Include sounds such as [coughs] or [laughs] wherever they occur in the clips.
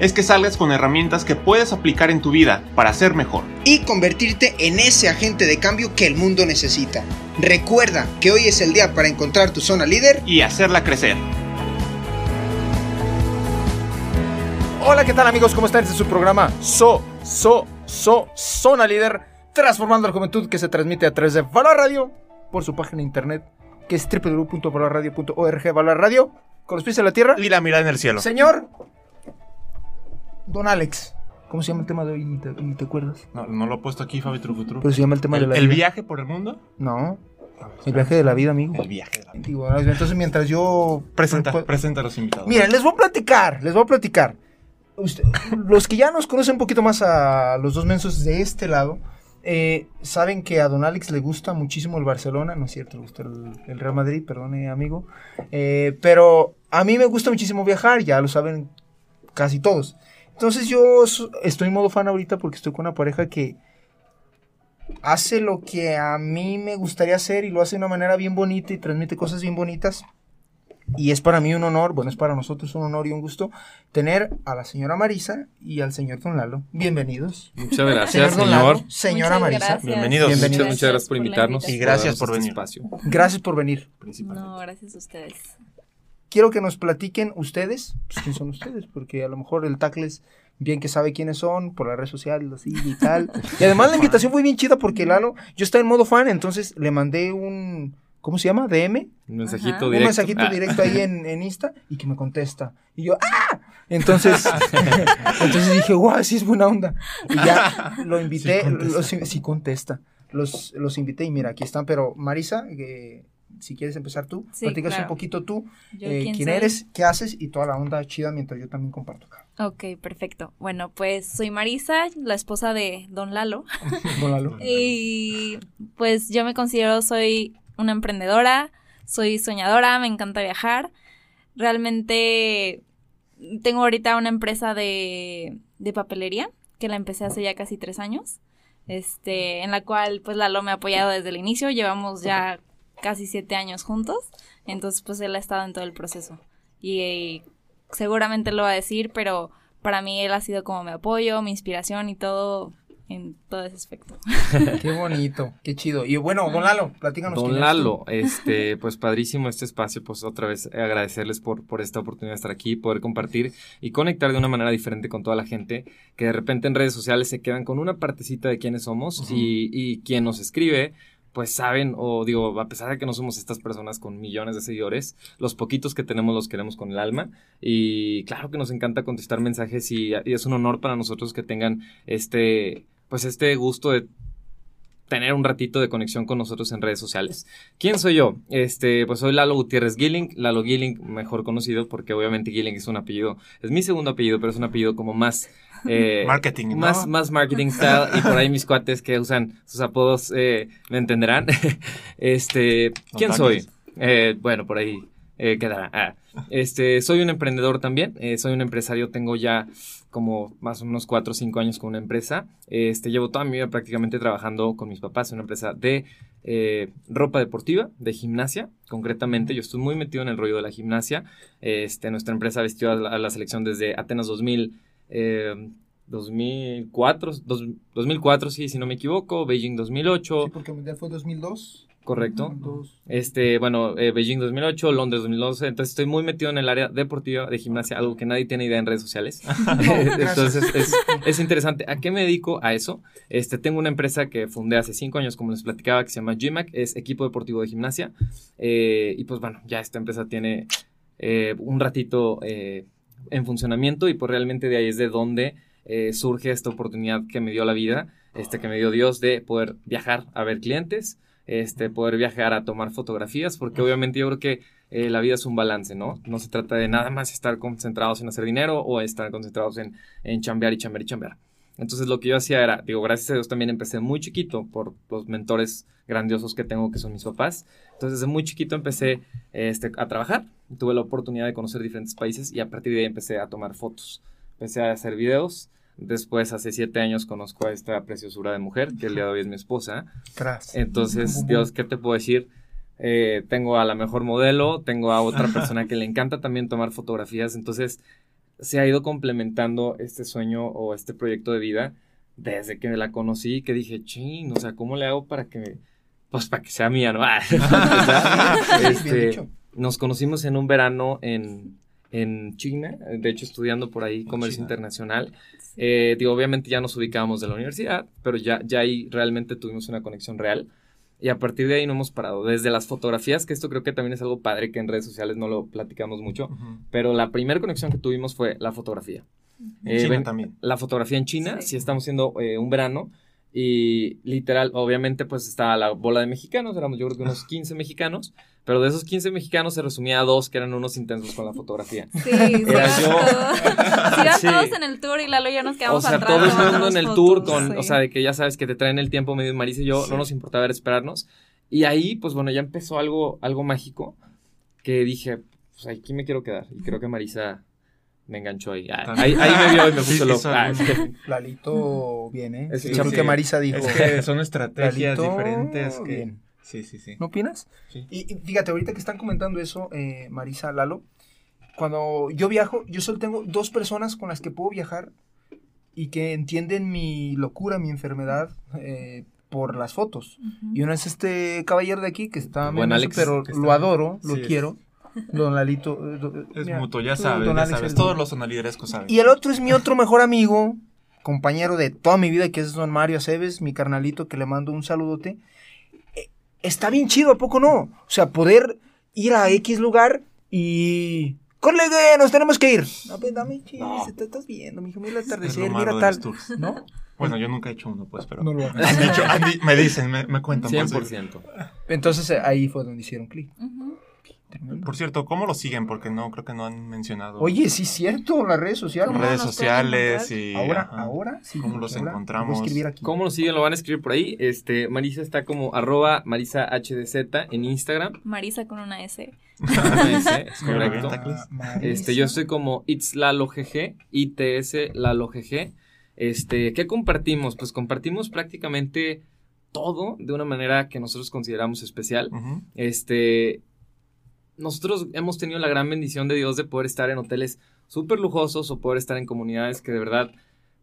es que salgas con herramientas que puedes aplicar en tu vida para ser mejor. Y convertirte en ese agente de cambio que el mundo necesita. Recuerda que hoy es el día para encontrar tu zona líder. Y hacerla crecer. Hola, ¿qué tal amigos? ¿Cómo están? Este es su programa So, So, So, Zona Líder, transformando la juventud que se transmite a través de Valor Radio por su página de internet que es www.valorradio.org, Valor Radio, con los pies en la tierra. Y la mirada en el cielo. Señor Don Alex, ¿cómo se llama el tema de hoy? Ni te, ni te acuerdas. No, no lo he puesto aquí, Fabi Trucutru. Pero se llama el tema de ¿El, la el vida. viaje por el mundo? No, el viaje de la vida, amigo. El viaje de la vida. Digo, entonces mientras yo... Presenta, pues- presenta a los invitados. Miren, les voy a platicar, les voy a platicar. Usted- los que ya nos conocen un poquito más a los dos mensos de este lado, eh, saben que a Don Alex le gusta muchísimo el Barcelona, no es cierto, le gusta el, el Real Madrid, perdone amigo, Eh, pero a mí me gusta muchísimo viajar, ya lo saben casi todos. Entonces yo estoy en modo fan ahorita porque estoy con una pareja que hace lo que a mí me gustaría hacer y lo hace de una manera bien bonita y transmite cosas bien bonitas. Y es para mí un honor, bueno, es para nosotros un honor y un gusto tener a la señora Marisa y al señor Don Lalo. Bienvenidos. Muchas gracias, señor. Lalo, señora Muchas Marisa. gracias. Bienvenidos. Bienvenidos. Muchas, muchas gracias por invitarnos. Y gracias por este venir. espacio. Gracias por venir. Principalmente. No, gracias a ustedes. Quiero que nos platiquen ustedes, pues, quién son ustedes, porque a lo mejor el Tacles bien que sabe quiénes son por las redes sociales así y tal. Y además la invitación fue bien chida porque Lalo, yo estaba en modo fan, entonces le mandé un ¿cómo se llama? DM, Un mensajito Ajá. un directo. mensajito Ah, directo ahí en, en Insta y que me contesta. Y yo, ¡ah! Entonces, [laughs] entonces dije, guau, sí es buena onda. Y ya lo invité, Sí contesta. los- sí contesta. Los, los invité y mira, aquí están. Pero Marisa, eh, si quieres empezar tú, Sí, platicas claro. un poquito tú, eh, ¿quién eres, qué haces y toda la onda chida mientras yo también comparto acá. Ok, perfecto. Bueno, pues soy Marisa, la esposa de Don Lalo. [laughs] Con Lalo. Y pues yo me considero soy una emprendedora, soy soñadora, me encanta viajar. Realmente tengo ahorita una empresa de, de papelería que la empecé hace ya casi tres años. Este, en la cual pues Lalo me ha apoyado desde el inicio. Llevamos ya casi siete años juntos. Entonces pues él ha estado en todo el proceso. Y, eh, seguramente lo va a decir, pero para mí él ha sido como mi apoyo, mi inspiración y todo en todo ese aspecto. [laughs] Qué bonito, qué chido. Y bueno, Don Lalo, platícanos. Don. Lalo, este, [laughs] pues padrísimo este espacio, pues otra vez agradecerles por, por esta oportunidad de estar aquí, poder compartir y conectar de una manera diferente con toda la gente que de repente en redes sociales se quedan con una partecita de quiénes somos y, y quien nos escribe, pues saben, o digo, a pesar de que no somos estas personas con millones de seguidores, los poquitos que tenemos los queremos con el alma y claro que nos encanta contestar mensajes y, es un honor para nosotros que tengan este, pues este gusto de tener un ratito de conexión con nosotros en redes sociales. ¿Quién soy yo? Este, pues soy Lalo Gutiérrez Gilling, Lalo Gilling, mejor conocido, porque obviamente Gilling es un apellido, es mi segundo apellido, pero es un apellido como más eh, Marketing, ¿no? más, más marketing style, y por ahí mis cuates que usan sus apodos eh, me entenderán. [laughs] este, ¿quién soy? Eh, bueno, por ahí quedará. Ah, este, soy un emprendedor también, soy un empresario, tengo ya como más o menos 4 o 5 años con una empresa. Este, llevo toda mi vida prácticamente trabajando con mis papás en una empresa de eh, ropa deportiva, de gimnasia, concretamente. Yo estoy muy metido en el rollo de la gimnasia. Este, nuestra empresa vistió a la, a la selección desde Atenas 2000. Eh, 2004, dos- 2004, sí, si no me equivoco, Beijing 2008, Sí, porque el mundial fue 2002. correcto. Dos. Este, bueno, eh, Beijing 2008, Londres 2012, entonces estoy muy metido en el área deportiva de gimnasia, algo que nadie tiene idea en redes sociales. [laughs] [laughs] entonces es, es interesante. ¿A qué me dedico? A eso. Este, tengo una empresa que fundé hace cinco años, como les platicaba, que se llama GMAC, es equipo deportivo de gimnasia. Eh, y pues bueno, ya esta empresa tiene eh, un ratito en funcionamiento y pues realmente de ahí es de donde eh, surge esta oportunidad que me dio la vida, este, que me dio Dios de poder viajar a ver clientes este, poder viajar a tomar fotografías, porque obviamente yo creo que eh, la vida es un balance, ¿no? No se trata de nada más estar concentrados en hacer dinero o estar concentrados en, en chambear y chambear y chambear. Entonces lo que yo hacía era, digo, gracias a Dios también empecé muy chiquito por los mentores grandiosos que tengo que son mis papás. Entonces desde muy chiquito empecé este, a trabajar, tuve la oportunidad de conocer diferentes países y a partir de ahí empecé a tomar fotos, empecé a hacer videos. Después, hace siete años, conozco a esta preciosura de mujer, que el día de hoy es mi esposa. Entonces, Dios, ¿qué te puedo decir? Eh, tengo a la mejor modelo, tengo a otra persona que le encanta también tomar fotografías. Entonces, se ha ido complementando este sueño o este proyecto de vida desde que me la conocí, que dije, ching, o sea, ¿cómo le hago para que, pues para que sea mía, ¿no? [laughs] [laughs] este, nos conocimos en un verano en, en China, de hecho estudiando por ahí comercio internacional. Eh, digo, obviamente ya nos ubicábamos de la universidad, pero ya, ya ahí realmente tuvimos una conexión real. Y a partir de ahí no hemos parado. Desde las fotografías, que esto creo que también es algo padre que en redes sociales no lo platicamos mucho, pero la primera conexión que tuvimos fue la fotografía. En China eh, también. La fotografía en China, sí, estamos haciendo eh, un verano y literal, obviamente, pues estaba la bola de mexicanos, éramos yo creo que unos [laughs] 15 mexicanos, pero de esos 15 mexicanos se resumía a dos que eran unos intensos con la fotografía. Sí, Era sí, yo. [laughs] sí. todos en el tour y Lalo y yo nos quedamos O sea, todo el mundo en el tour, con, o sea, de que ya sabes que te traen el tiempo medio Marisa y yo, no nos importaba ver esperarnos. Y ahí, pues bueno, ya empezó algo, algo mágico que dije, pues aquí me quiero quedar. Y creo que Marisa me enganchó ahí. Ah, ahí, ahí, me vio y me [laughs] puso loco. Ah, [laughs] Lalito viene. ¿eh? Es que Marisa dijo. Es que son estrategias diferentes que... Sí, sí, sí. ¿No opinas? Sí. Y, fíjate, ahorita que están comentando eso, eh, Marisa, Lalo, cuando yo viajo, yo solo tengo dos personas con las que puedo viajar y que entienden mi locura, mi enfermedad eh, por las fotos. Y uno es este caballero de aquí que está bueno, Alex, pero lo adoro, lo quiero. Don Lalito. Eh, es mutuo, ya sabes, ya sabes. Todos los sonaliderescos saben. Y el otro es mi otro mejor amigo, compañero de toda mi vida, que es don Mario Aceves, mi carnalito, que le mando un saludote. Eh, está bien chido, ¿a poco no? O sea, poder ir a X lugar y... ¡Colega, nos tenemos que ir! No, pues dame chido, te estás viendo, mijo, mira el atardecer, mira tal. ¿No? Bueno, yo nunca he hecho uno, pues, pero... No lo han hecho. me dicen, me, me cuentan. 100%. Pues, Entonces ahí fue donde hicieron clic. Por cierto, ¿cómo lo siguen? Porque no, creo que no han mencionado. Oye, sí es cierto, las redes sociales. redes sociales y... Ahora, ahora, sí. ¿Cómo los encontramos? ¿Cómo lo siguen? Lo van a escribir por ahí. Este, Marisa está como arroba Marisa HDZ en Instagram. Marisa con una S. Una S, [laughs] es correcto. Este, yo estoy como It's Lalo GG, ITS Lalo GG. Este, ¿qué compartimos? Pues compartimos prácticamente todo de una manera que nosotros consideramos especial. Este, nosotros hemos tenido la gran bendición de Dios de poder estar en hoteles súper lujosos o poder estar en comunidades que de verdad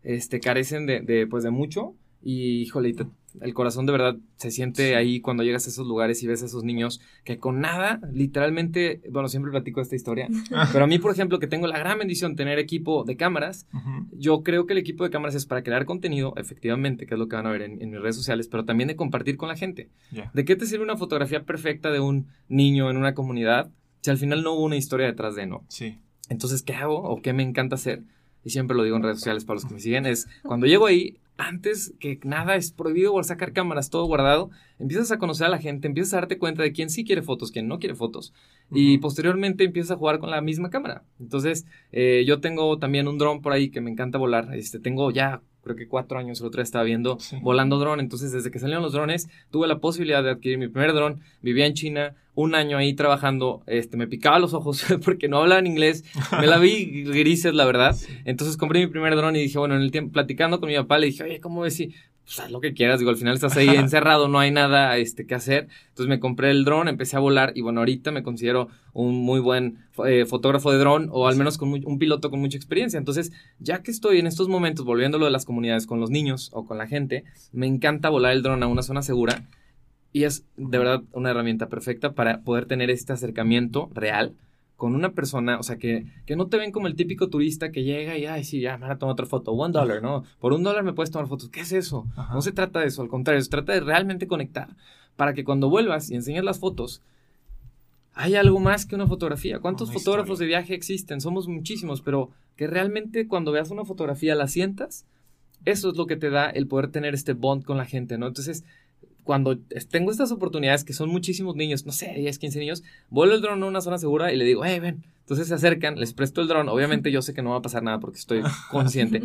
este, carecen de, de, pues, de mucho. Y, híjole, el corazón de verdad se siente ahí cuando llegas a esos lugares y ves a esos niños que con nada, literalmente, bueno, siempre platico esta historia, pero a mí, por ejemplo, que tengo la gran bendición de tener equipo de cámaras, yo creo que el equipo de cámaras es para crear contenido, efectivamente, que es lo que van a ver en, mis redes sociales, pero también de compartir con la gente. ¿De qué te sirve una fotografía perfecta de un niño en una comunidad si al final no hubo una historia detrás de, ¿no? Sí. Entonces, ¿qué hago o qué me encanta hacer? Y siempre lo digo en redes sociales para los que me siguen, es cuando llego ahí, antes que nada es prohibido sacar cámaras, todo guardado, empiezas a conocer a la gente, empiezas a darte cuenta de quién sí quiere fotos, quién no quiere fotos. Y posteriormente empiezas a jugar con la misma cámara. Entonces, eh, yo tengo también un dron por ahí que me encanta volar. Este, tengo ya creo que cuatro años, el otro día estaba viendo volando dron. Entonces, desde que salieron los drones, tuve la posibilidad de adquirir mi primer dron. Vivía en China, un año ahí trabajando. Este, me picaba los ojos [laughs] porque no hablaba en inglés. Me la vi [laughs] grises, la verdad. Entonces, compré mi primer dron y dije, bueno, en el tiempo, platicando con mi papá, le dije, oye, ¿cómo ves si pues haz lo que quieras, digo, al final estás ahí encerrado, no hay nada este, que hacer. Entonces me compré el dron, empecé a volar y bueno, ahorita me considero un muy buen eh, fotógrafo de dron o al menos con un piloto con mucha experiencia. Entonces, ya que estoy en estos momentos volviéndolo de las comunidades con los niños o con la gente, me encanta volar el dron a una zona segura y es de verdad una herramienta perfecta para poder tener este acercamiento real con una persona, o sea, que, que no te ven como el típico turista que llega y, ay, sí, ya, me voy a tomar otra foto, one dollar, ¿no? Por un dólar me puedes tomar fotos. ¿Qué es eso? No se trata de eso, al contrario, se trata de realmente conectar para que cuando vuelvas y enseñes las fotos, hay algo más que una fotografía. ¿Cuántos fotógrafos de viaje existen? Somos muchísimos, pero que realmente cuando veas una fotografía la sientas, eso es lo que te da el poder tener este bond con la gente, ¿no? Entonces, cuando tengo estas oportunidades que son muchísimos niños, no sé, 10, 15 niños, vuelo el dron a una zona segura y le digo, hey, ven. Entonces se acercan, les presto el dron. Obviamente yo sé que no va a pasar nada porque estoy [laughs] consciente.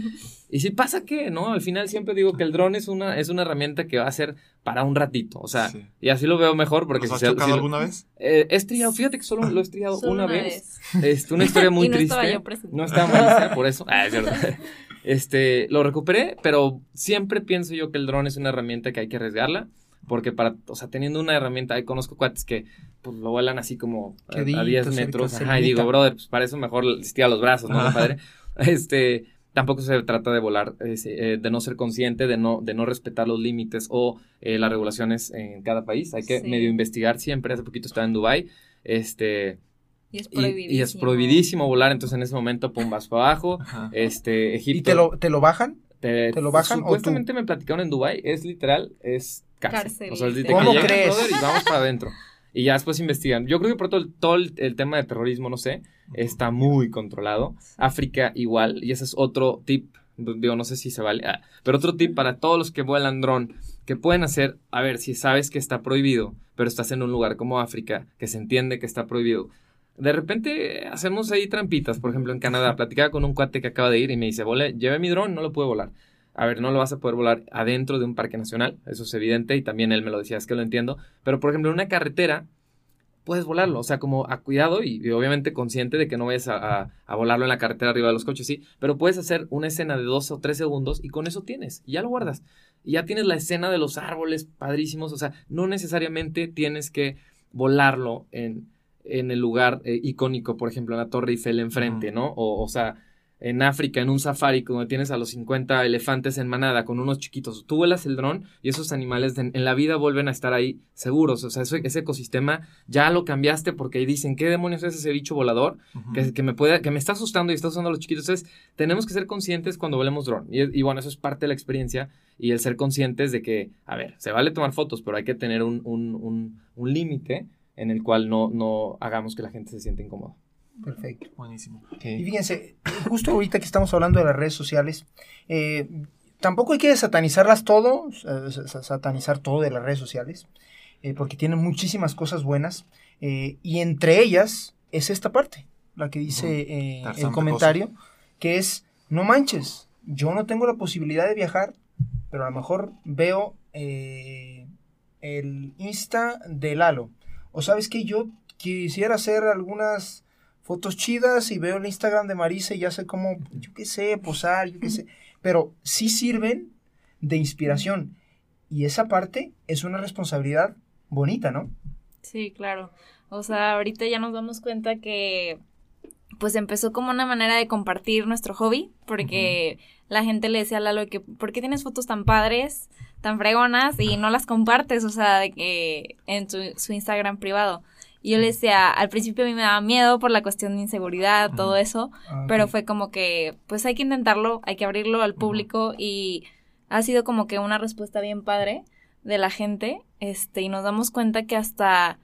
Y si pasa que, ¿no? Al final siempre digo que el dron es una, es una herramienta que va a ser para un ratito. O sea, y así lo veo mejor porque... ¿Has chocado alguna vez? Eh, he estriado, fíjate que solo lo he [laughs] estriado una, vez. Es una historia [laughs] muy y no triste. Estaba yo presente. No estaba muy por eso. Ah, es verdad. Este, lo recuperé, pero siempre pienso yo que el dron es una herramienta que hay que arriesgarla. Porque para, o sea, teniendo una herramienta, ahí conozco cuates que pues lo vuelan así como a, a 10 metros. Ajá, y digo, brother, pues para eso mejor estira los brazos, ¿no, padre? [laughs] Este, tampoco se trata de volar, eh, de no ser consciente, de no, de no respetar los límites o eh, las regulaciones en cada país. Hay que Sí. medio investigar siempre. Hace poquito estaba en Dubai Este, Y es prohibidísimo. y es prohibidísimo volar, entonces en ese momento, pum, vas para abajo. Ajá. Este, Egipto. ¿Y te lo, te lo bajan? te, te lo bajan o tú? Supuestamente me platicaron en Dubai, es literal, es cárcel. Cárcel, o sea, es de sí. que ¿Cómo crees? y vamos para adentro. Y ya después investigan. Yo creo que por todo el, todo el, el tema de terrorismo, no sé, está muy controlado. África igual, y ese es otro tip, digo, no sé si se vale, ah, pero otro tip para todos los que vuelan dron, que pueden hacer, a ver, si sabes que está prohibido, pero estás en un lugar como África, que se entiende que está prohibido. De repente hacemos ahí trampitas, por ejemplo en Canadá, platicaba con un cuate que acaba de ir y me dice, vole, llevé mi dron, no lo pude volar. A ver, no lo vas a poder volar adentro de un parque nacional, eso es evidente, y también él me lo decía, es que lo entiendo, pero por ejemplo en una carretera puedes volarlo, o sea, como a cuidado y, y obviamente consciente de que no vayas a, a- a volarlo en la carretera arriba de los coches, sí, pero puedes hacer una escena de dos o tres segundos y con eso tienes, y ya lo guardas. Y ya tienes la escena de los árboles padrísimos, o sea, no necesariamente tienes que volarlo en, en el lugar eh, icónico, por ejemplo, en la Torre Eiffel enfrente, ¿no? O, o sea, en África, en un safari, donde tienes a los 50 elefantes en manada con unos chiquitos. Tú vuelas el dron y esos animales de- en la vida vuelven a estar ahí seguros. O sea, eso- ese ecosistema ya lo cambiaste porque ahí dicen, ¿qué demonios es ese bicho volador? Que, que me puede, que me está asustando y está asustando a los chiquitos. Entonces, tenemos que ser conscientes cuando volemos dron. Y, y bueno, eso es parte de la experiencia y el ser conscientes de que, a ver, se vale tomar fotos, pero hay que tener un, un, un, un límite en el cual no, no hagamos que la gente se sienta incómoda. Perfecto. Buenísimo. Y fíjense, justo ahorita que estamos hablando de las redes sociales, eh, tampoco hay que satanizarlas todo, sa- sa- satanizar todo de las redes sociales, eh, porque tienen muchísimas cosas buenas, eh, y entre ellas es esta parte, la que dice Dar el comentario, que es, no manches, yo no tengo la posibilidad de viajar, pero a lo mejor veo el Insta de Lalo, o sabes que yo quisiera hacer algunas fotos chidas y veo el Instagram de Marisa y ya sé cómo, yo qué sé, posar, yo qué sé. Pero sí sirven de inspiración. Y esa parte es una responsabilidad bonita, ¿no? Sí, claro. O sea, ahorita ya nos damos cuenta que pues empezó como una manera de compartir nuestro hobby, porque la gente le decía a Lalo que, ¿por qué tienes fotos tan padres, tan fregonas y no las compartes? O sea, de que en su, su Instagram privado. Y yo le decía, al principio a mí me daba miedo por la cuestión de inseguridad, todo eso, pero fue como que, pues hay que intentarlo, hay que abrirlo al público y ha sido como que una respuesta bien padre de la gente, este, y nos damos cuenta que hasta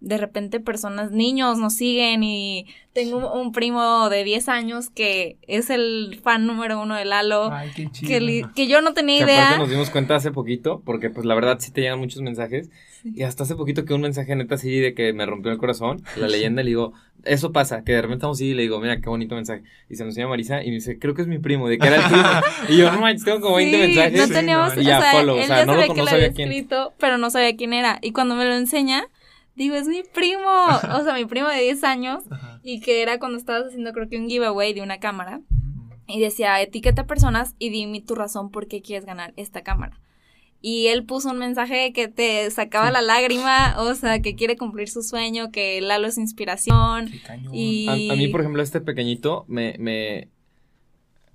de repente personas, niños nos siguen y tengo un, un primo de 10 años que es el fan número uno de Lalo, Ay, qué chido. que, li- que yo no tenía Que idea. aparte nos dimos cuenta hace poquito, porque pues la verdad sí te llegan muchos mensajes. Y hasta hace poquito que un mensaje neta así de que me rompió el corazón, la leyenda, le digo, eso pasa, que de repente estamos así y le digo, mira qué bonito mensaje. Y se nos enseña Marisa y me dice, creo que es mi primo, de que era el primo. [laughs] y yo, no manches, tengo como 20 Sí, mensajes. no teníamos, y ya, o sea, follow, o él sea, ya no lo no sabía quién. escrito, pero no sabía quién era. Y cuando me lo enseña, digo, es mi primo, o sea, mi primo de 10 años, [laughs] Ajá. y que era cuando estabas haciendo creo que un giveaway de una cámara. Y decía, etiqueta personas y dime tu razón por qué quieres ganar esta cámara. Y él puso un mensaje que te sacaba la lágrima, o sea, que quiere cumplir su sueño, que Lalo es inspiración. Qué cañón. Y... A, a mí, por ejemplo, este pequeñito me, me,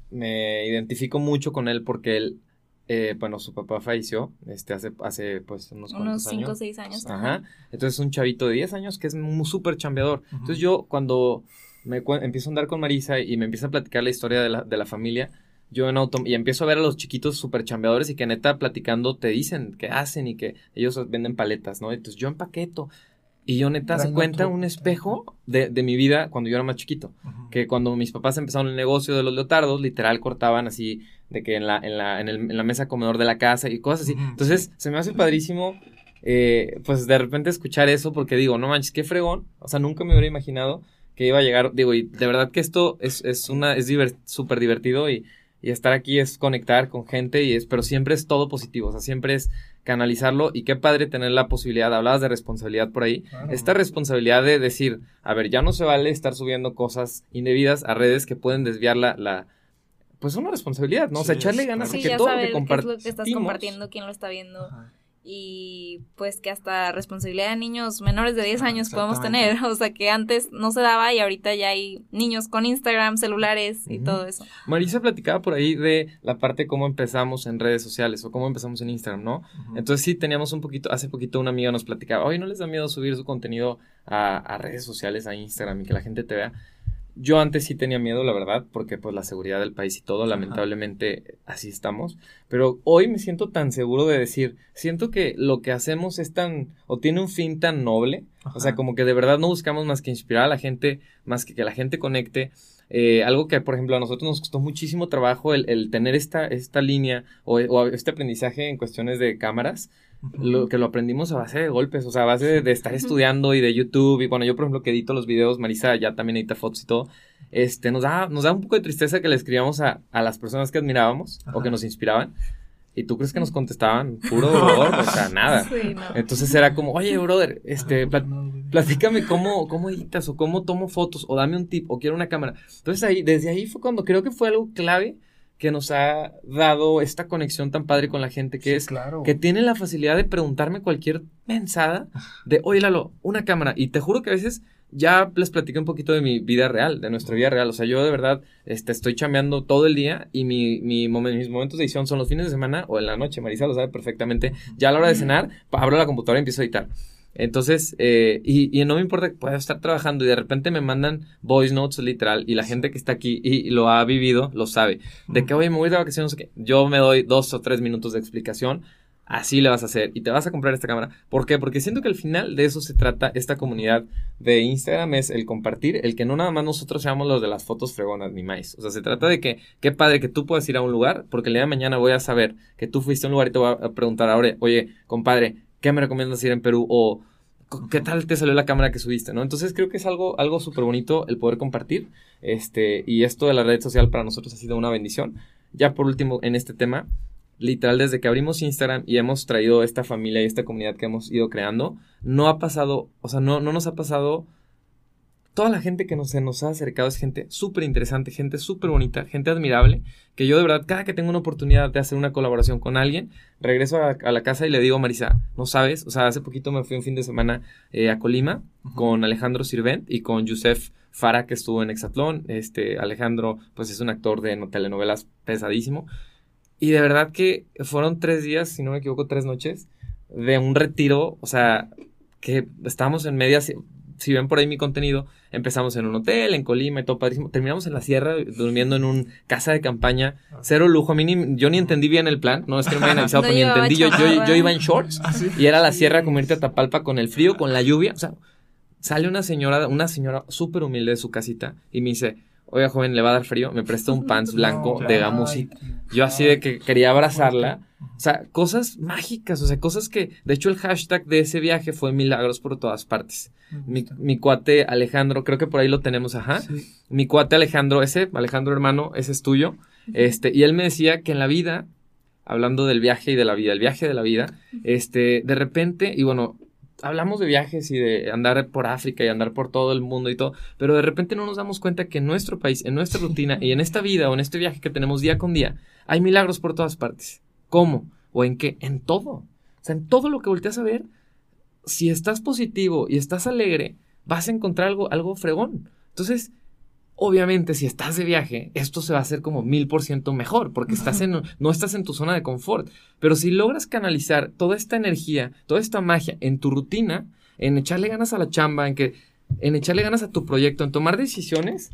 me identifico mucho con él porque él, eh, bueno, su papá falleció este, hace, hace pues unos, unos 5 o años. 6 años. Ajá. Entonces es un chavito de 10 años que es un súper chambeador. Entonces yo cuando me empiezo a andar con Marisa y me empieza a platicar la historia de la, de la familia, yo en auto y empiezo a ver a los chiquitos súper chambeadores y que neta platicando te dicen qué hacen y que ellos venden paletas, ¿no? Entonces yo empaqueto. Y yo neta se cuenta otro- un espejo de, de mi vida cuando yo era más chiquito. Que cuando mis papás empezaron el negocio de los leotardos, literal cortaban así de que en la, en la, en el- en la mesa comedor de la casa y cosas así. Ujú. Entonces, se me hace padrísimo, eh, pues de repente escuchar eso porque digo, no manches, qué fregón. O sea, nunca me hubiera imaginado que iba a llegar. Digo, y de verdad que esto es, es una, es diver- súper divertido y, y estar aquí es conectar con gente y es, pero siempre es todo positivo. O sea, siempre es canalizarlo y qué padre tener la posibilidad, hablabas de responsabilidad por ahí, Claro. esta responsabilidad de decir, a ver, ya no se vale estar subiendo cosas indebidas a redes que pueden desviar la, la pues una responsabilidad, ¿no? o sea, echarle ganas Sí, a que ya todo lo qué que es lo que estás compartiendo, quién lo está viendo. Ajá. Y pues que hasta responsabilidad de niños menores de 10 años podemos tener. [laughs] O sea que antes no se daba y ahorita ya hay niños con Instagram, celulares y todo eso. Marisa platicaba por ahí de la parte cómo empezamos en redes sociales o cómo empezamos en Instagram, ¿no? Entonces sí teníamos un poquito, hace poquito una amiga nos platicaba, oye, ¿no les da miedo subir su contenido a, a redes sociales, a Instagram y que la gente te vea? Yo antes sí tenía miedo, la verdad, porque pues la seguridad del país y todo, lamentablemente así estamos, pero hoy me siento tan seguro de decir, siento que lo que hacemos es tan, o tiene un fin tan noble, o sea, como que de verdad no buscamos más que inspirar a la gente, más que que la gente conecte. Eh, algo que, por ejemplo, a nosotros nos costó muchísimo trabajo el, el tener esta, esta línea o, o este aprendizaje en cuestiones de cámaras. Lo que lo aprendimos a base de golpes, o sea, a base de, de estar estudiando y de YouTube. Y bueno, yo, por ejemplo, que edito los videos, Marisa ya también edita fotos y todo. Este, nos da, nos da un poco de tristeza que le escribíamos a, a las personas que admirábamos o que nos inspiraban. Y tú crees que nos contestaban puro [laughs] dolor, o sea, nada. Sí, no. Entonces era como, oye, brother, este, plat- platícame cómo, cómo editas o cómo tomo fotos o dame un tip o quiero una cámara. Entonces ahí, desde ahí fue cuando creo que fue algo clave que nos ha dado esta conexión tan padre con la gente que es claro. que tiene la facilidad de preguntarme cualquier mensada de, oye, Lalo, una cámara. Y te juro que a veces ya les platiqué un poquito de mi vida real, de nuestra vida real. O sea, yo de verdad este, estoy chambeando todo el día y mi, mi momen- mis momentos de edición son los fines de semana o en la noche. Marisa lo sabe perfectamente. Ya a la hora de cenar, abro la computadora y empiezo a editar. Entonces, eh, y, y no me importa que pueda estar trabajando y de repente me mandan voice notes literal y la gente que está aquí y, y lo ha vivido lo sabe. De que, oye, me voy de vacaciones, qué. Yo me doy dos o tres minutos de explicación. Así le vas a hacer y te vas a comprar esta cámara. ¿Por qué? Porque siento que al final de eso se trata esta comunidad de Instagram, es el compartir, el que no nada más nosotros seamos los de las fotos fregonas ni más. O sea, se trata de que, qué padre que tú puedas ir a un lugar, porque el día de mañana voy a saber que tú fuiste a un lugar y te voy a preguntar ahora, oye, compadre, ¿qué me recomiendas ir en Perú? O ¿qué tal te salió la cámara que subiste? ¿no? Entonces creo que es algo, algo súper bonito el poder compartir. Este, y esto de la red social para nosotros ha sido una bendición. Ya por último, en este tema, literal, desde que abrimos Instagram y hemos traído esta familia y esta comunidad que hemos ido creando, no ha pasado, o sea, no, no nos ha pasado. Toda la gente que nos, se nos ha acercado es gente súper interesante, gente súper bonita, gente admirable, que yo de verdad, cada que tengo una oportunidad de hacer una colaboración con alguien, regreso a, a la casa y le digo, Marisa, no sabes, o sea, hace poquito me fui un fin de semana eh, a Colima con Alejandro Sirvent y con Yusef Fara, que estuvo en Exatlón. Este, Alejandro, pues es un actor de no- telenovelas pesadísimo. Y de verdad que fueron tres días, si no me equivoco, tres noches, de un retiro, o sea, que estábamos en media, si, si ven por ahí mi contenido, empezamos en un hotel, en Colima y todo padrísimo, terminamos en la sierra, durmiendo en un casa de campaña, cero lujo, a mí ni- yo ni entendí bien el plan, no es que no me hayan [laughs] avisado, No pero ni entendí, yo, yo, iba en shorts, ¿Ah, sí? y era la sierra como irte a Tapalpa con el frío, con la lluvia. O sea, sale una señora, una señora súper humilde de su casita y me dice, oiga joven, le va a dar frío. Me presta un pants [laughs] blanco No, de claro. gamusit. Yo así de que quería abrazarla. O sea, cosas mágicas, o sea, cosas que, de hecho, el hashtag de ese viaje fue milagros por todas partes. Mi, mi cuate Alejandro, creo que por ahí lo tenemos, ajá. Mi cuate Alejandro, ese, Alejandro hermano, ese es tuyo. Este, y él me decía que en la vida, hablando del viaje y de la vida, el viaje de la vida, este, de repente, y bueno, hablamos de viajes y de andar por África y andar por todo el mundo y todo, pero de repente no nos damos cuenta que en nuestro país, en nuestra rutina y en esta vida o en este viaje que tenemos día con día, hay milagros por todas partes. ¿Cómo? ¿O en qué? En todo. O sea, en todo lo que volteas a ver, si estás positivo y estás alegre, vas a encontrar algo, algo fregón. Entonces, obviamente, si estás de viaje, esto se va a hacer como mil por ciento mejor, porque estás en, no estás en tu zona de confort. Pero si logras canalizar toda esta energía, toda esta magia en tu rutina, en echarle ganas a la chamba, en que, en echarle ganas a tu proyecto, en tomar decisiones,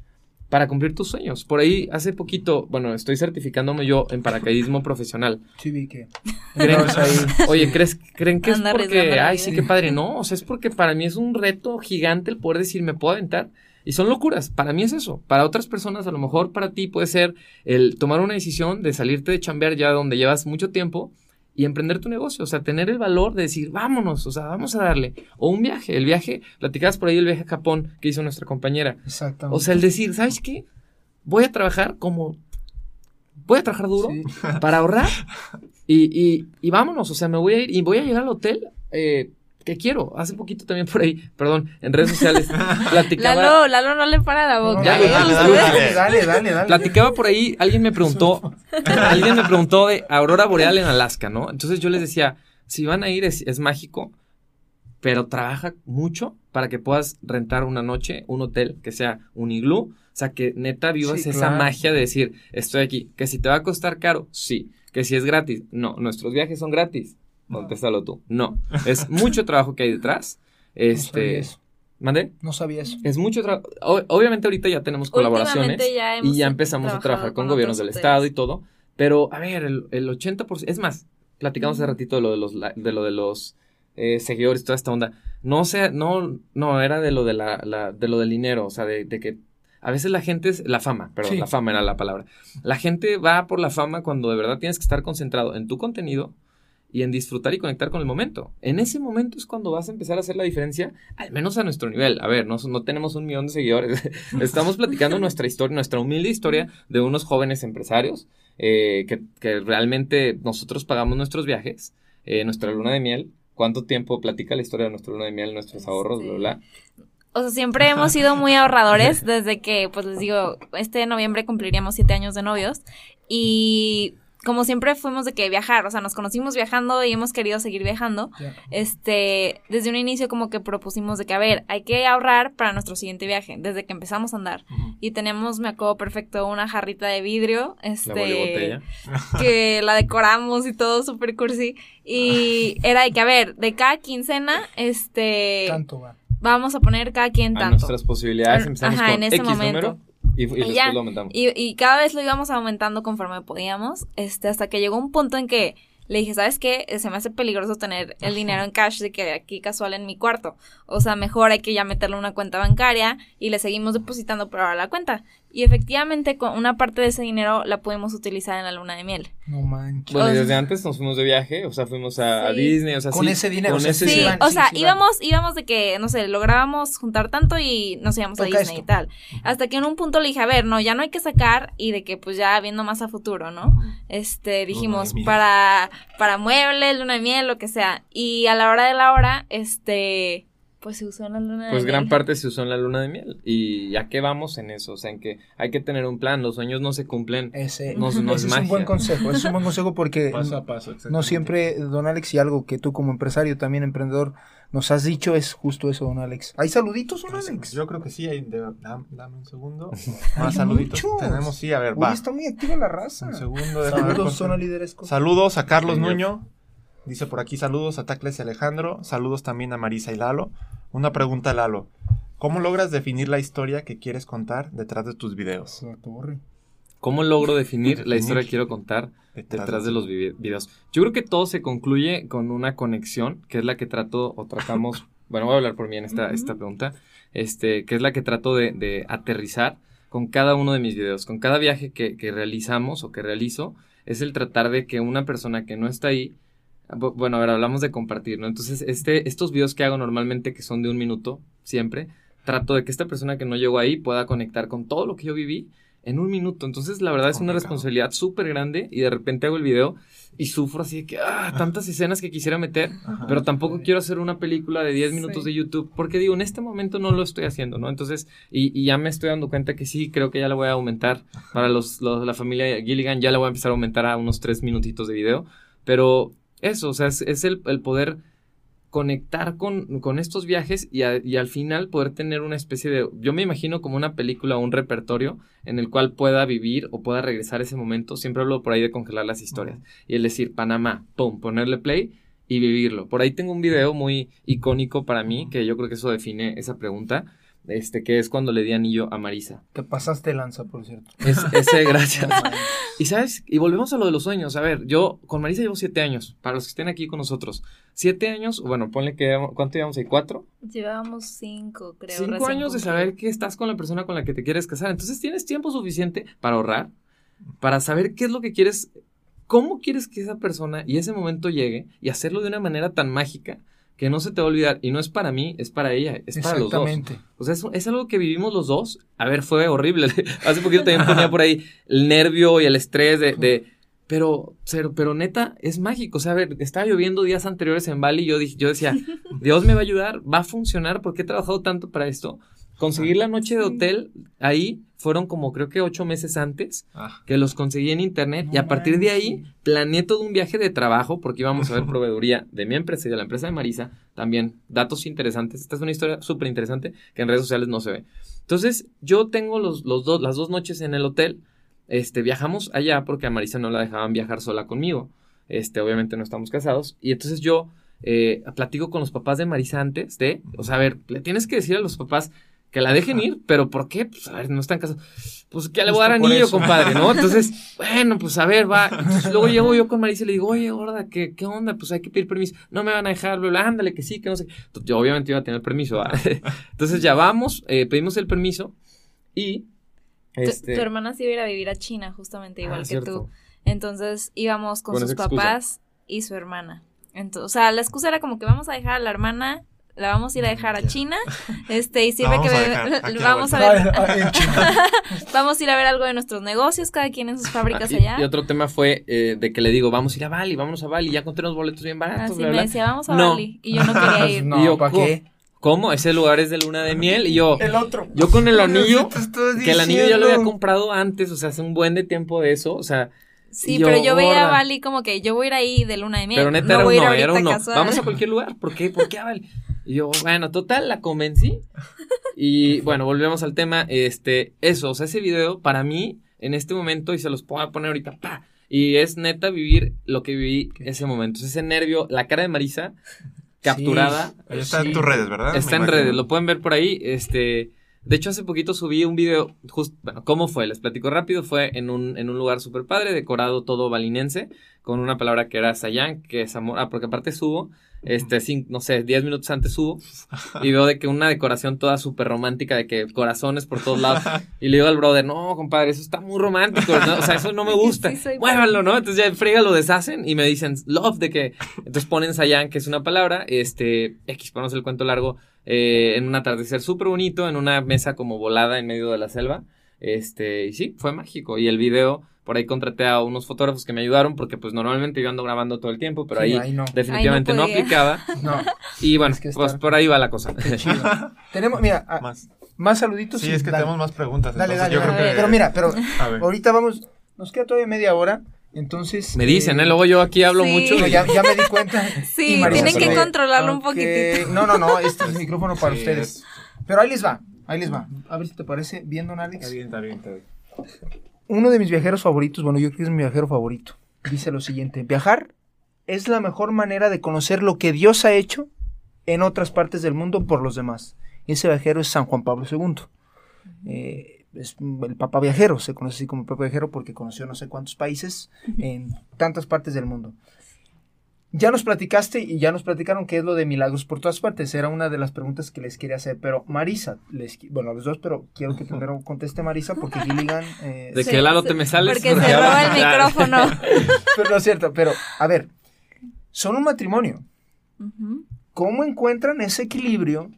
para cumplir tus sueños. Por ahí, hace poquito, bueno, estoy certificándome yo en paracaidismo profesional. Sí, vi que. [laughs] ¿Creen- [laughs] Oye, ¿crees, ¿creen que es porque, ay, sí, qué padre? No, o sea, es porque para mí es un reto gigante el poder decir, me puedo aventar. Y son locuras, para mí es eso. Para otras personas, a lo mejor para ti puede ser el tomar una decisión de salirte de chambear ya donde llevas mucho tiempo y emprender tu negocio. O sea, tener el valor de decir, vámonos, o sea, vamos a darle. O un viaje, el viaje, platicabas por ahí el viaje a Japón que hizo nuestra compañera. Exactamente. O sea, el decir, ¿sabes qué? Voy a trabajar como... Voy a trabajar duro Sí. para ahorrar y, y, y vámonos, o sea, me voy a ir y voy a llegar al hotel eh, que quiero. Hace poquito también por ahí, perdón, en redes sociales [laughs] platicaba, Lalo, Lalo no le para la boca. Ya, ¿eh? dale, dale, Dale, dale, dale, dale. platicaba por ahí, alguien me preguntó, [laughs] alguien me preguntó de aurora boreal en Alaska, ¿no? Entonces yo les decía, si van a ir es, es mágico, pero trabaja mucho para que puedas rentar una noche, un hotel que sea un iglú, o sea, que neta vivas Sí, esa claro. magia de decir, estoy aquí, que si te va a costar caro, sí, que si es gratis, no, nuestros viajes son gratis, contéstalo tú, no, es mucho trabajo que hay detrás, No sabía este, eso. ¿mande? No sabía eso. Es mucho trabajo, obviamente ahorita ya tenemos colaboraciones ya hemos y ya empezamos a trabajar con, con gobiernos del estado y todo. Pero, a ver, el, el 80%, es más, platicamos hace ratito de lo de los, de lo de los eh, seguidores, toda esta onda. No sé, no, no, era de lo de la, la- de lo del dinero, o sea, de, de que a veces la gente es, la fama, perdón, Sí. la fama era la palabra. La gente va por la fama cuando de verdad tienes que estar concentrado en tu contenido y en disfrutar y conectar con el momento. En ese momento es cuando vas a empezar a hacer la diferencia, al menos a nuestro nivel. A ver, no, no tenemos un millón de seguidores. [laughs] Estamos platicando nuestra historia, nuestra humilde historia de unos jóvenes empresarios eh, que, que realmente nosotros pagamos nuestros viajes, eh, nuestra luna de miel. ¿Cuánto tiempo platica la historia de nuestra luna de miel, nuestros ahorros, Sí. bla, bla? O sea, siempre hemos sido muy ahorradores desde que, pues les digo, este noviembre cumpliríamos siete años de novios y como siempre fuimos de que viajar, o sea, nos conocimos viajando y hemos querido seguir viajando. Este, desde un inicio como que propusimos de que, a ver, hay que ahorrar para nuestro siguiente viaje, desde que empezamos a andar. Y tenemos, me acuerdo perfecto, una jarrita de vidrio, La este, botella. [laughs] que la decoramos y todo súper cursi. Y era de que, a ver, de cada quincena, este, Tanto va. vamos a poner cada quien A tanto. nuestras posibilidades Ajá, empezamos en con ese X momento. número y, ya. lo aumentamos. Y, y cada vez lo íbamos aumentando conforme podíamos, este, hasta que llegó un punto en que le dije, ¿sabes qué? Se me hace peligroso tener el dinero en cash de que aquí casual en mi cuarto. O sea, mejor hay que ya meterle en una cuenta bancaria y le seguimos depositando por ahora la cuenta. Y efectivamente, con una parte de ese dinero la pudimos utilizar en la luna de miel. No manches. Bueno, y o sea- desde antes nos fuimos de viaje, o sea, fuimos a. Disney, o sea, Con sí, ese dinero, con o sea, ese sí, o sea, íbamos, íbamos de que, no sé, lográbamos juntar tanto y nos íbamos a Disney esto. y tal. Hasta que en un punto le dije, a ver, no, ya no hay que sacar y de que pues ya viendo más a futuro, ¿no? Este, dijimos, para, para muebles, luna de miel, lo que sea. Y a la hora de la hora, este, pues se usó en la luna Pues de gran miel. parte se usó en la luna de miel. ¿Y ya qué vamos en eso? O sea, en que hay que tener un plan, los sueños no se cumplen. Ese, No, no es ese es un magia. buen consejo. Es un buen consejo porque [laughs] Paso a paso, no siempre, don Alex, y algo que tú como empresario, también emprendedor, nos has dicho es justo eso, don Alex. ¿Hay saluditos, don Alex? Yo creo que sí, hay de- dam- dame un segundo. [laughs] Hay Más saluditos. muchos. Tenemos, sí, a ver, Uy, va. está muy activa la raza. Un segundo, Saludos. Saludos a Carlos Señor. Nuño. Dice por aquí saludos a Tacles y Alejandro. Saludos también a Marisa y Lalo. Una pregunta, Lalo. ¿Cómo logras definir la historia que quieres contar detrás de tus videos? ¿Cómo logro definir la historia que quiero contar detrás de los vi- videos? Yo creo que todo se concluye con una conexión, que es la que trato o tratamos, [laughs] bueno, voy a hablar por mí en esta, esta pregunta, este, que es la que trato de, de aterrizar con cada uno de mis videos, con cada viaje que, que realizamos o que realizo, es el tratar de que una persona que no está ahí, bueno, a ver, hablamos de compartir, ¿no? Entonces, este, estos videos que hago normalmente, que son de un minuto, siempre, trato de que esta persona que no llegó ahí pueda conectar con todo lo que yo viví en un minuto. Entonces, la verdad es una responsabilidad súper grande y de repente hago el video y sufro así de que, ah, tantas escenas que quisiera meter, pero tampoco quiero hacer una película de 10 minutos Sí. de YouTube porque digo, en este momento no lo estoy haciendo, ¿no? Entonces, y, y ya me estoy dando cuenta que sí, creo que ya la voy a aumentar para los, los- la familia Gilligan, ya la voy a empezar a aumentar a unos 3 minutitos de video, pero eso, o sea, es, es el, el poder conectar con, con estos viajes y, a- y al final poder tener una especie de, yo me imagino como una película o un repertorio en el cual pueda vivir o pueda regresar ese momento. Siempre hablo por ahí de congelar las historias y el decir Panamá, pum, ponerle play y vivirlo. Por ahí tengo un video muy icónico para mí que yo creo que eso define esa pregunta. Este, que es cuando le di anillo a Marisa. Te pasaste lanza, por cierto. Es, ese, [laughs] gracias. y sabes, y volvemos a lo de los sueños. A ver, yo con Marisa llevo siete años, para los que estén aquí con nosotros. Siete años, bueno, ponle que, ¿cuánto llevamos ahí? ¿Cuatro? Llevábamos cinco, creo. Cinco años de saber que estás con la persona con la que te quieres casar. Entonces tienes tiempo suficiente para ahorrar, para saber qué es lo que quieres, cómo quieres que esa persona y ese momento llegue y hacerlo de una manera tan mágica que no se te va a olvidar. Y no es para mí, es para ella, es para los dos. Exactamente. O sea, es, es algo que vivimos los dos. A ver, fue horrible. [laughs] Hace poquito también ponía por ahí el nervio y el estrés de... de- pero, pero, pero neta, es mágico. O sea, a ver, estaba lloviendo días anteriores en Bali y yo, dije, yo decía, [laughs] Dios me va a ayudar, va a funcionar porque he trabajado tanto para esto. Conseguir la noche de hotel ahí fueron como creo que ocho meses antes Ah. que los conseguí en internet No y a partir de ahí planeé todo un viaje de trabajo porque íbamos a ver [laughs] proveeduría de mi empresa y de la empresa de Marisa. También datos interesantes. Esta es una historia súper interesante que en redes sociales no se ve. Entonces, yo tengo los, los dos, las dos noches en el hotel. Este, viajamos allá porque a Marisa no la dejaban viajar sola conmigo. Este, obviamente no estamos casados. Y entonces yo eh, platico con los papás de Marisa antes de, o sea, a ver, le tienes que decir a los papás que la dejen ir, pero ¿por qué? Pues a ver, no están casados. Pues que le voy a dar anillo, eso. compadre, ¿no? [laughs] Entonces, bueno, pues a ver, va. Entonces, luego llego yo con Marisa y le digo, oye, gorda, ¿qué, ¿qué onda? Pues hay que pedir permiso. No me van a dejar, bla, bla, ándale, que sí, que no sé. Entonces, yo obviamente iba a tener permiso. ¿va? [laughs] Entonces ya vamos, eh, pedimos el permiso y... Tu, Este, tu hermana se iba a ir a vivir a China, justamente igual ah, que cierto. tú. Entonces íbamos con Con sus papás y su hermana. Entonces, o sea, la excusa era como que vamos a dejar a la hermana, la vamos a ir a dejar a China, este, y sirve [laughs] que vamos a ver, Ah, [laughs] vamos a ir a ver algo de nuestros negocios, cada quien en sus fábricas y, allá. y otro tema fue eh, de que le digo, vamos a ir a Bali, vámonos a Bali, ya encontré unos boletos bien baratos, Así bla, me bla. decía, vamos a No. Bali, y yo no quería [laughs] ir. No, Y yo, ¿para ¿cómo? qué? ¿Cómo? Ese lugar es de luna de miel y yo... El otro. Yo con el anillo, que el anillo ya lo había comprado antes, o sea, hace un buen de tiempo de eso, o sea, Sí, yo, pero yo veía gorda. a Bali como que yo voy a ir ahí de luna de miel. pero neta no era voy a ir uno, era uno. casual. Vamos a cualquier lugar, ¿por qué? ¿Por qué a Bali? Y yo, bueno, total, la convencí. Y bueno, volvemos al tema, este, eso, o sea, ese video para mí, en este momento, y se los puedo poner ahorita, pa, y es neta vivir lo que viví ese momento, ese nervio, la cara de Marisa, capturada, está Sí. en tus redes, ¿verdad? Está Me en imagino. redes, lo pueden ver por ahí. Este, de hecho, hace poquito subí un video, just, bueno, ¿cómo fue? Les platico rápido. Fue en un, en un lugar súper padre, decorado todo balinense, con una palabra que era Sayán, que es amor. Ah, porque aparte subo, este, cin- no sé, 10 minutos antes subo, [laughs] y veo de que una decoración toda súper romántica, de que corazones por todos lados. Y le digo al brother, no, compadre, eso está muy romántico, ¿no? o sea, eso no me [laughs] gusta. Sí, Muévanlo, ¿no? Entonces ya frega lo deshacen y me dicen love de que. Entonces ponen Sayan, que es una palabra, este, X, ponemos el cuento largo, eh, en un atardecer súper bonito, en una mesa como volada en medio de la selva. Este, y sí, fue mágico. Y el video, por ahí contraté a unos fotógrafos que me ayudaron, porque pues normalmente yo ando grabando todo el tiempo, pero Sí, ahí, ahí no. definitivamente Ahí no, aplicaba. [laughs] No, Y bueno, Es que pues por ahí va la cosa. qué chido. [laughs] Tenemos, mira, ah, más, Más. saluditos. Sí, y es que dale. tenemos más preguntas. Dale, entonces dale, yo dale. creo que- Pero mira, pero ahorita vamos, nos queda todavía media hora, entonces... Me dicen, ¿eh? Luego yo aquí hablo Sí. mucho. Y- ya, ya me di cuenta. [laughs] Sí, Marisa tienen que controlarlo un poquitito. No, no, no, este es el micrófono para Sí, ustedes. es- Pero ahí les va, ahí les va. A ver si te parece bien, don Alex. Está bien, está bien, está bien. Uno de mis viajeros favoritos, bueno, yo creo que es mi viajero favorito, dice lo siguiente, viajar es la mejor manera de conocer lo que Dios ha hecho en otras partes del mundo por los demás. Y ese viajero es San Juan Pablo II. Eh, es el Papa Viajero, se conoce así como el Papa Viajero porque conoció no sé cuántos países en tantas partes del mundo. Ya nos platicaste y ya nos platicaron qué es lo de milagros por todas partes. Era una de las preguntas que les quería hacer. Pero Marisa, les, bueno, los dos, pero quiero que [laughs] primero conteste Marisa porque Gilligan... eh, De Sí, Lalo sí, te me sales. Porque [laughs] se roba el micrófono. [laughs] pero no es cierto, pero a ver, son un matrimonio. ¿Cómo encuentran ese equilibrio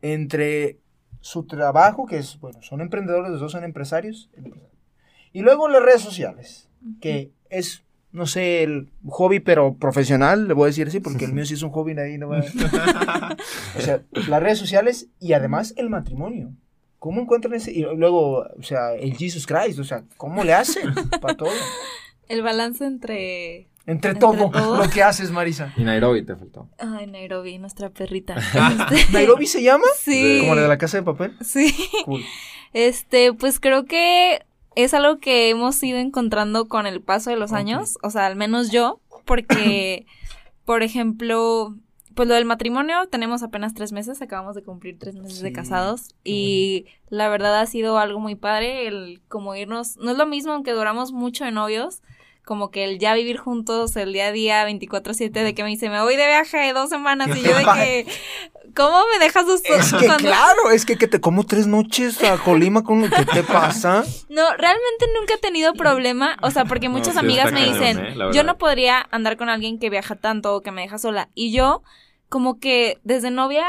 entre su trabajo, que es, bueno, son emprendedores, los dos son empresarios, y luego las redes sociales, que es, no sé, el hobby, pero profesional, le voy a decir así, porque el mío sí es un hobby, nadie no va a... [laughs] O sea, las redes sociales y además el matrimonio. ¿Cómo encuentran ese? Y luego, o sea, el Jesus Christ, o sea, ¿cómo le hacen para todo? El balance entre. Entre Entre todo todo. lo que haces, Marisa. Y Nairobi te faltó. Ay, Nairobi, nuestra perrita. [laughs] Este, ¿Nairobi se llama? sí. Como la de la casa de papel. Sí. Cool. Este, pues creo que es algo que hemos ido encontrando con el paso de los años, o sea, al menos yo, porque, [coughs] por ejemplo, pues lo del matrimonio, tenemos apenas tres meses, acabamos de cumplir tres meses de casados y la verdad ha sido algo muy padre el como irnos, no es lo mismo aunque duramos mucho de novios, como que el ya vivir juntos el día a día 24/7 de que me dice, me voy de viaje de dos semanas y yo de [laughs] que, ¿cómo me dejas dos Es [laughs] que cuando- claro, es que, que te como tres noches a Colima con ¿qué te pasa? [laughs] No, realmente nunca he tenido problema, o sea, porque No, muchas sí, amigas me cañón, dicen, ¿eh? Yo no podría andar con alguien que viaja tanto o que me deja sola. Y yo, como que desde novia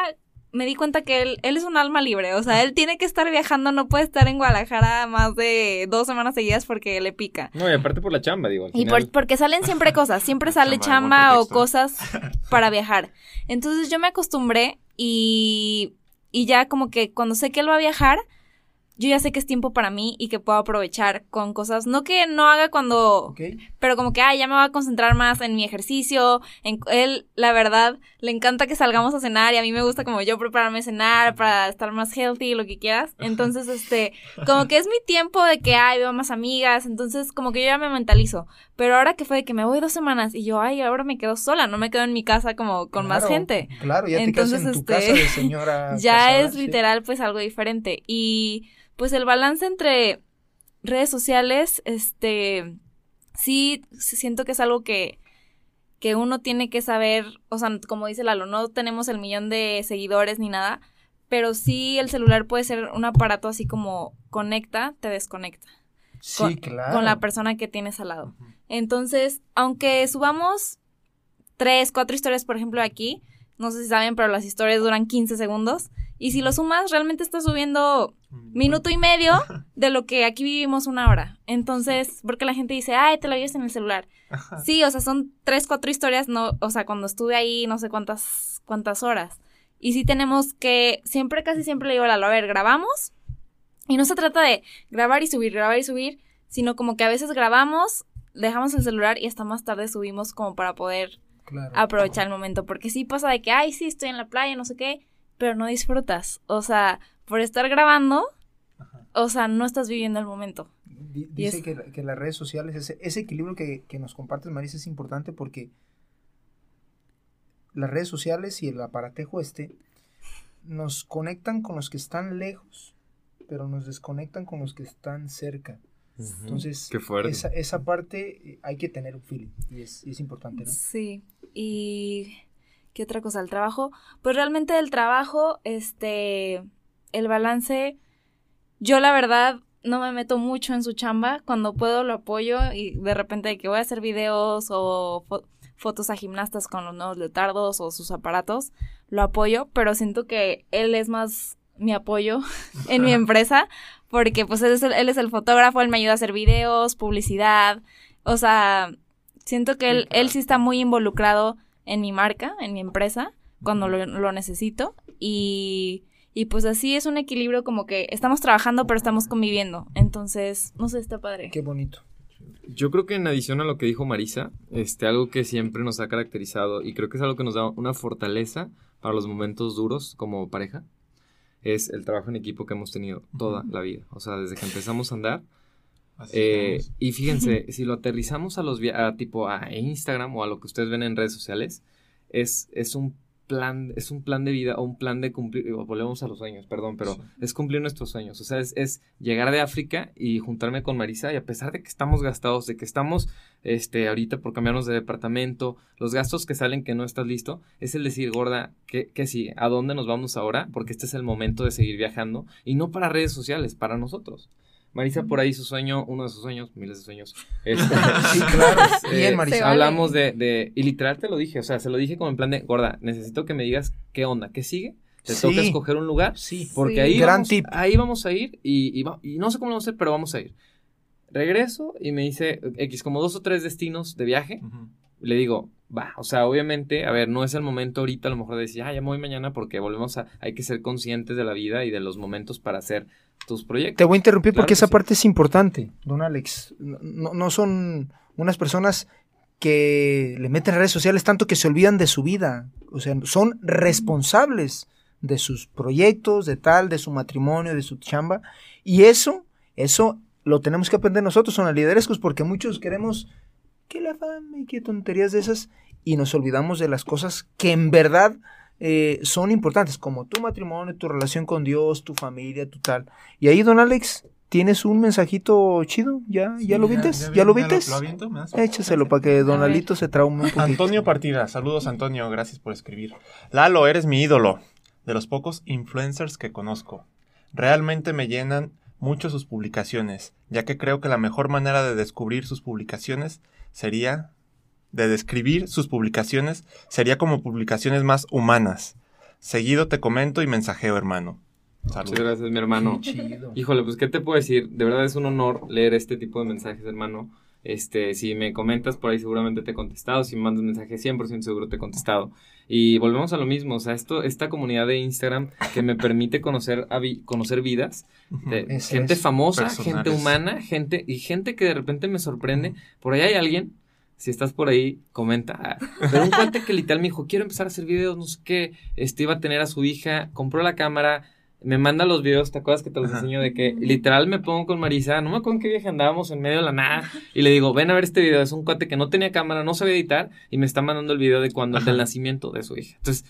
me di cuenta que él, él es un alma libre, o sea, él tiene que estar viajando, no puede estar en Guadalajara más de dos semanas seguidas porque le pica. No, y aparte por la chamba, digo. al Y final- por- porque salen siempre cosas, siempre [laughs] sale Chamba, chamba o cosas [laughs] para viajar. Entonces yo me acostumbré y, y ya como que cuando sé que él va a viajar, yo ya sé que es tiempo para mí y que puedo aprovechar con cosas, no que no haga cuando, pero como que, ay, ya me voy a concentrar más en mi ejercicio, en él, la verdad, le encanta que salgamos a cenar y a mí me gusta como yo prepararme a cenar para estar más healthy, lo que quieras. Entonces, este, como que es mi tiempo de que, ay, veo más amigas, entonces como que yo ya me mentalizo. Pero ahora que fue de que me voy dos semanas y yo, ay, ahora me quedo sola, no me quedo en mi casa como con más gente. Claro, ya te Entonces, quedas en tu este, casa de señora. [laughs] Ya es sí. literal pues algo diferente. Y pues el balance entre redes sociales, este, sí siento que es algo que, que uno tiene que saber, o sea, como dice Lalo, no tenemos el millón de seguidores ni nada, pero sí el celular puede ser un aparato así como conecta, te desconecta Sí, con- claro. con la persona que tienes al lado. Entonces, aunque subamos tres, cuatro historias, por ejemplo, aquí, no sé si saben, pero las historias duran 15 segundos. Y si lo sumas, realmente estás subiendo minuto y medio de lo que aquí vivimos una hora. Entonces, porque la gente dice, ay, te lo vives en el celular. Sí, o sea, son tres, cuatro historias, no, o sea, cuando estuve ahí, no sé cuántas, cuántas horas. Y sí tenemos que, siempre, casi siempre le digo a Lalo, a ver, grabamos. Y no se trata de grabar y subir, grabar y subir, sino como que a veces grabamos, dejamos el celular y hasta más tarde subimos como para poder Claro. aprovechar el momento. Porque sí pasa de que, ay, sí, estoy en la playa, no sé qué, pero no disfrutas. O sea, por estar grabando, o sea, no estás viviendo el momento. Dice es- que, que las redes sociales, ese, ese equilibrio que, que nos compartes, Marisa, es importante porque las redes sociales y el aparatejo este nos conectan con los que están lejos, pero nos desconectan con los que están cerca. Entonces, Qué fuerte. esa, esa parte eh, hay que tener un feeling y es, y es importante, ¿no? Sí. Y ¿qué otra cosa? El trabajo. Pues realmente el trabajo, este, el balance, yo la verdad no me meto mucho en su chamba. Cuando puedo lo apoyo y de repente de que voy a hacer videos o fo- fotos a gimnastas con los nuevos leotardos o sus aparatos, lo apoyo, pero siento que él es más mi apoyo [laughs] en mi [laughs] empresa porque pues él es, el, él es el fotógrafo, él me ayuda a hacer videos, publicidad, o sea, siento que él, él sí está muy involucrado en mi marca, en mi empresa, cuando lo, lo necesito y, y pues así es un equilibrio como que estamos trabajando pero estamos conviviendo, entonces, no sé, está padre. Qué bonito. Yo creo que en adición a lo que dijo Marisa, este, algo que siempre nos ha caracterizado y creo que es algo que nos da una fortaleza para los momentos duros como pareja, es el trabajo en equipo que hemos tenido toda la vida. O sea, desde que empezamos a andar. Eh, y fíjense, [laughs] si lo aterrizamos a los a, tipo a Instagram o a lo que ustedes ven en redes sociales, es, es un plan, es un plan de vida o un plan de cumplir, volvemos a los sueños, perdón, pero Sí. es cumplir nuestros sueños. O sea, es, es llegar de África y juntarme con Marisa y a pesar de que estamos gastados, de que estamos este, ahorita por cambiarnos de departamento, los gastos que salen que no estás listo, es el decir, gorda, que, que sí, ¿a dónde nos vamos ahora? Porque este es el momento de seguir viajando y no para redes sociales, para nosotros. Marisa por ahí su sueño, uno de sus sueños, miles de sueños. [laughs] este, Sí, claro. [laughs] [laughs] eh, Bien, Marisa. Se vale. hablamos de, de, y literal te lo dije, o sea, se lo dije como en plan de, gorda, necesito que me digas qué onda, qué sigue, te Sí. toca escoger un lugar, Sí. porque Sí. ahí, Gran vamos, tip. ahí vamos a ir y, y, va- y no sé cómo lo vamos a hacer, pero vamos a ir. Regreso y me dice X, como dos o tres destinos de viaje. Le digo, va, o sea, obviamente, a ver, no es el momento ahorita a lo mejor de decir, ah, ya me voy mañana porque volvemos a, hay que ser conscientes de la vida y de los momentos para hacer tus proyectos. Te voy a interrumpir Claro porque que esa sí. parte es importante, don Alex. No, no son unas personas que le meten redes sociales tanto que se olvidan de su vida. O sea, son responsables de sus proyectos, de tal, de su matrimonio, de su chamba. Y eso, eso lo tenemos que aprender nosotros, son liderescos, porque muchos queremos que la fama y que tonterías de esas. y nos olvidamos de las cosas que en verdad eh, son importantes, como tu matrimonio, tu relación con Dios, tu familia, tu tal. Y ahí, don Alex, ¿tienes un mensajito chido? ¿Ya, ya lo vistes? ¿Ya, lo vistes? Échaselo para que don Lalito se traume un poquito. Antonio Partida, saludos Antonio, gracias por escribir. Lalo, eres mi ídolo, de los pocos influencers que conozco. Realmente me llenan mucho sus publicaciones, ya que creo que la mejor manera de descubrir sus publicaciones sería de describir sus publicaciones sería como publicaciones más humanas. Seguido te comento y mensajeo, hermano. Muchas gracias, mi hermano. Híjole, pues, ¿qué te puedo decir? De verdad es un honor leer este tipo de mensajes, hermano. Este, si me comentas por ahí seguramente te he contestado, si me mandas mensaje 100% seguro te he contestado. Y volvemos a lo mismo, o sea, esto, esta comunidad de Instagram que me permite conocer, conocer vidas de gente famosa, gente humana, gente y gente que de repente me sorprende. Por ahí hay alguien si estás por ahí, comenta. [laughs] Pero un cuate que literal me dijo, quiero empezar a hacer videos, no sé qué, este iba a tener a su hija, compró la cámara, me manda los videos, ¿te acuerdas que te los enseño? De que literal me pongo con Marisa, no me acuerdo en qué viaje andábamos en medio de la nada, y le digo, ven a ver este video, es un cuate que no tenía cámara, no sabía editar, y me está mandando el video de cuando, del nacimiento de su hija. Entonces,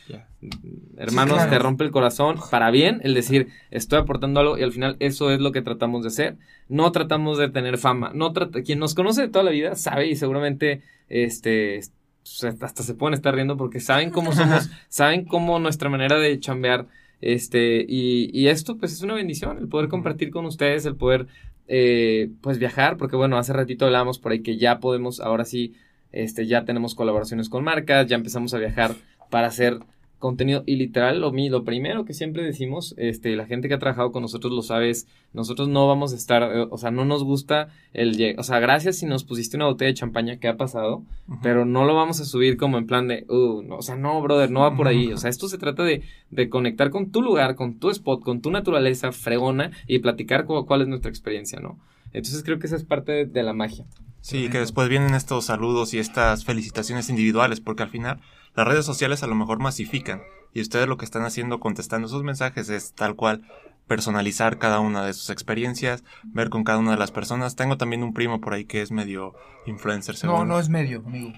hermanos, te rompe el corazón, para bien, el decir, estoy aportando algo, y al final eso es lo que tratamos de hacer. No tratamos de tener fama, no quien nos conoce de toda la vida sabe, y seguramente, este, hasta se pueden estar riendo porque saben cómo somos, [laughs] saben cómo nuestra manera de chambear este, y, y esto pues es una bendición, el poder compartir con ustedes, el poder eh, pues viajar, porque bueno, hace ratito hablábamos por ahí que ya podemos, ahora sí, este, ya tenemos colaboraciones con marcas, ya empezamos a viajar para hacer contenido y literal lo, lo primero que siempre decimos, este, la gente que ha trabajado con nosotros lo sabe, nosotros no vamos a estar, eh, o sea, no nos gusta el, o sea, gracias si nos pusiste una botella de champaña que ha pasado, pero no lo vamos a subir como en plan de, uh, no, o sea, no, brother, no va por ahí, o sea, esto se trata de, de conectar con tu lugar, con tu spot, con tu naturaleza fregona y platicar cuál es nuestra experiencia, ¿no? Entonces creo que esa es parte de la magia. Sí, que después vienen estos saludos y estas felicitaciones individuales, porque al final las redes sociales a lo mejor masifican y ustedes lo que están haciendo contestando esos mensajes es tal cual personalizar cada una de sus experiencias, ver con cada una de las personas. Tengo también un primo por ahí que es medio influencer. Según. No, no es medio, amigo.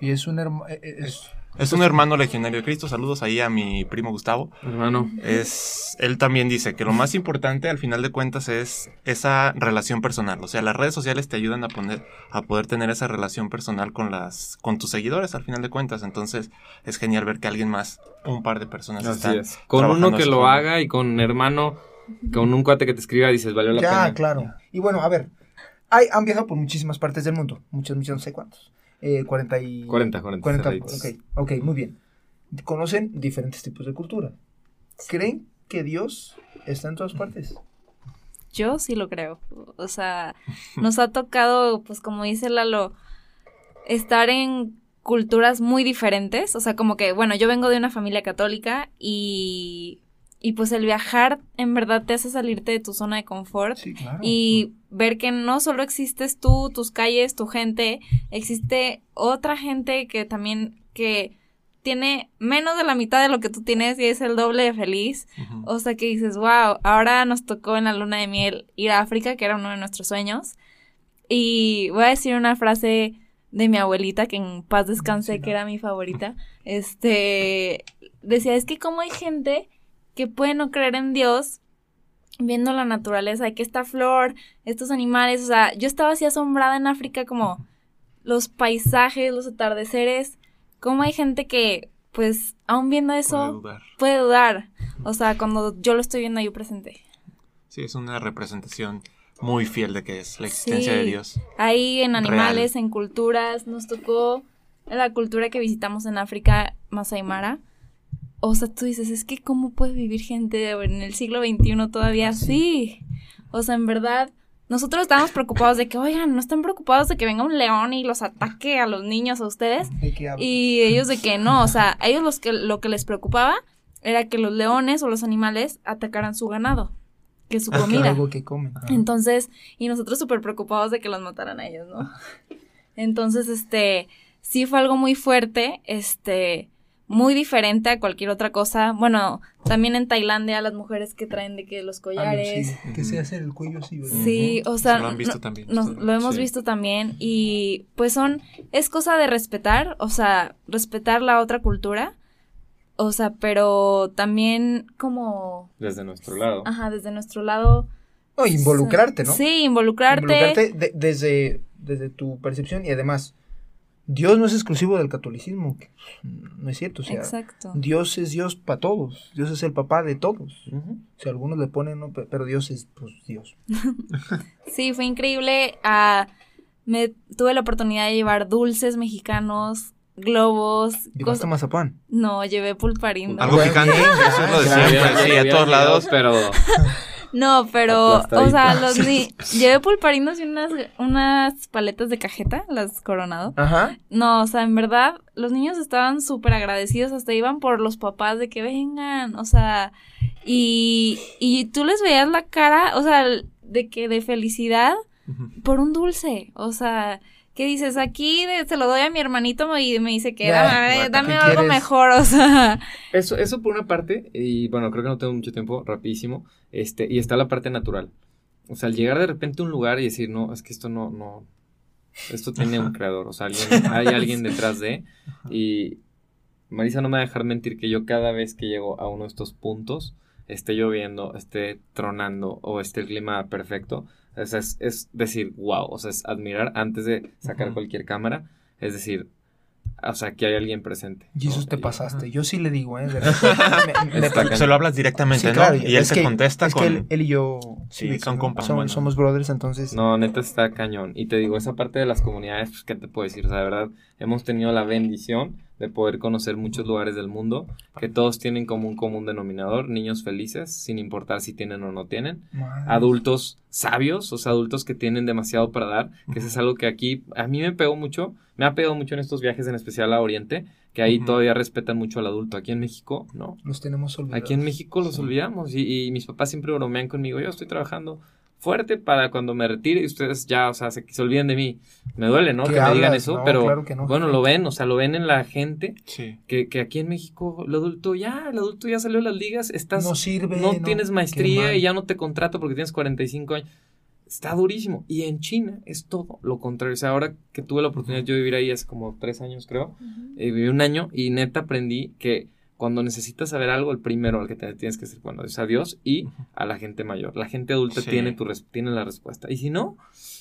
Y es un hermano... Eh, eh, es un hermano legionario de Cristo. Saludos ahí a mi primo Gustavo. Hermano. Es, él también dice que lo más importante al final de cuentas es esa relación personal. O sea, las redes sociales te ayudan a poner, a poder tener esa relación personal con las, con tus seguidores al final de cuentas. Entonces, es genial ver que alguien más, un par de personas Así Con uno que lo haga y con hermano, con un cuate que te escriba, dices, valió la pena. Ya, claro. Y bueno, a ver, hay, han viajado por muchísimas partes del mundo. Muchas, muchas, no sé cuántos. 40 eh, y... 40, 40. ok, muy bien. Conocen diferentes tipos de cultura. ¿Creen que Dios está en todas partes? Yo sí lo creo. O sea, nos ha tocado, pues como dice Lalo, estar en culturas muy diferentes. O sea, como que, bueno, yo vengo de una familia católica y y pues el viajar en verdad te hace salirte de tu zona de confort y ver que no solo existes tú, tus calles, tu gente, existe otra gente que también que tiene menos de la mitad de lo que tú tienes y es el doble de feliz. O sea que dices, wow, ahora nos tocó en la luna de miel ir a África, que era uno de nuestros sueños. Y voy a decir una frase de mi abuelita, que en paz descanse, que era mi favorita. Este, decía, es que como hay gente que puede no creer en Dios viendo la naturaleza, que esta flor, estos animales, o sea, yo estaba así asombrada en África como los paisajes, los atardeceres, cómo hay gente que pues aún viendo eso puede dudar. O sea, cuando yo lo estoy viendo yo presente. Sí, es una representación muy fiel de que es la existencia de Dios. Ahí en animales, en culturas, nos tocó la cultura que visitamos en África, Masai Mara o sea, tú dices, es que cómo puede vivir gente en el siglo XXI todavía así. O sea, en verdad, nosotros estábamos preocupados de que, oigan, no están preocupados de que venga un león y los ataque a los niños, a ustedes. Y ellos de que no, o sea, a ellos los que, lo que les preocupaba era que los leones o los animales atacaran su ganado, que su ah, comida. algo que comen. Entonces, y nosotros súper preocupados de que los mataran a ellos, ¿no? Entonces, este, sí fue algo muy fuerte, este, muy diferente a cualquier otra cosa. Bueno, también en Tailandia las mujeres que traen de que los Ah, collares. sí, que se hace el cuello así, ¿verdad? Sí, o sea, Lo han visto no- también. nos- lo hemos Sí. visto también y pues son, es cosa de respetar, o sea, respetar la otra cultura, o sea, pero también como, Desde nuestro lado. ajá, desde nuestro lado. No, involucrarte, ¿no? Sí, involucrarte. Involucrarte de- desde, desde tu percepción y además, Dios no es exclusivo del catolicismo, que no es cierto, o sea, Exacto. Dios es Dios para todos, Dios es el papá de todos. Si algunos le ponen, no, pero Dios es pues Dios. [laughs] Sí, fue increíble. ah, me tuve la oportunidad de llevar dulces mexicanos, globos. Llevaste mazapán. No, llevé pulparindo. Algo picante, [laughs] eso es lo de siempre, sí, a todos lados. Pero [laughs] No, pero, o sea, los ni [laughs] llevé pulparindos y unas, unas paletas de cajeta, las Coronado. Ajá. No, o sea, en verdad, los niños estaban súper agradecidos, hasta iban por los papás de que vengan, o sea, y, y tú les veías la cara, o sea, de que de felicidad por un dulce, o sea, ¿qué dices? Aquí de- se lo doy a mi hermanito y me dice que dame, ¿qué algo quieres? mejor, o sea, Eso, eso por una parte, y bueno, creo que no tengo mucho tiempo, rapidísimo, este, y está la parte natural. O sea, al llegar de repente a un lugar y decir, no, es que esto no, no, esto tiene un creador, o sea, alguien- hay alguien detrás de, y Marisa no me va a dejar mentir que yo cada vez que llego a uno de estos puntos, esté lloviendo, esté tronando o esté el clima perfecto, o sea, es, es decir, wow, o sea, es admirar antes de sacar Ujú. cualquier cámara, es decir, o sea, que hay alguien presente. ¿no? Jesús, te Y- pasaste. Yo sí le digo, ¿eh? [laughs] Me- me- cañón. Se lo hablas directamente, Sí, claro, ¿no? Y él es te que- contesta es con... que él, él y yo Sí, de son compas, somos, bueno. somos brothers, entonces. No, neta está cañón. Y te digo, esa parte de las comunidades, pues, ¿qué te puedo decir? O sea, de verdad, hemos tenido la bendición de poder conocer muchos lugares del mundo que todos tienen como un común denominador, niños felices, sin importar si tienen o no tienen, Madre. adultos sabios, o sea, adultos que tienen demasiado para dar, que eso es algo que aquí a mí me pegó mucho, me ha pegado mucho en estos viajes, en especial a Oriente, que ahí todavía respetan mucho al adulto. Aquí en México, no. Los tenemos olvidados. Aquí en México los olvidamos y, y mis papás siempre bromean conmigo. Yo estoy trabajando fuerte para cuando me retire y ustedes ya, o sea, se, se olviden de mí. Me duele, ¿no? ¿Qué Que me digan hablas? eso, No, pero claro que no, bueno, lo ven, o sea, lo ven en la gente Sí. que, que aquí en México el adulto ya, el adulto ya salió de las ligas, estás, No no, sirve. no- tienes qué maestría y ya no te contrato porque tienes 45 años. Está durísimo. Y en China es todo lo contrario. O sea, ahora que tuve la oportunidad yo de vivir ahí hace como tres años, creo, eh, viví un año y neta aprendí que cuando necesitas saber algo, el primero al que te tienes que decir, bueno, es a Dios y a la gente mayor. La gente adulta Sí. tiene, tu res- tiene la respuesta. Y si no,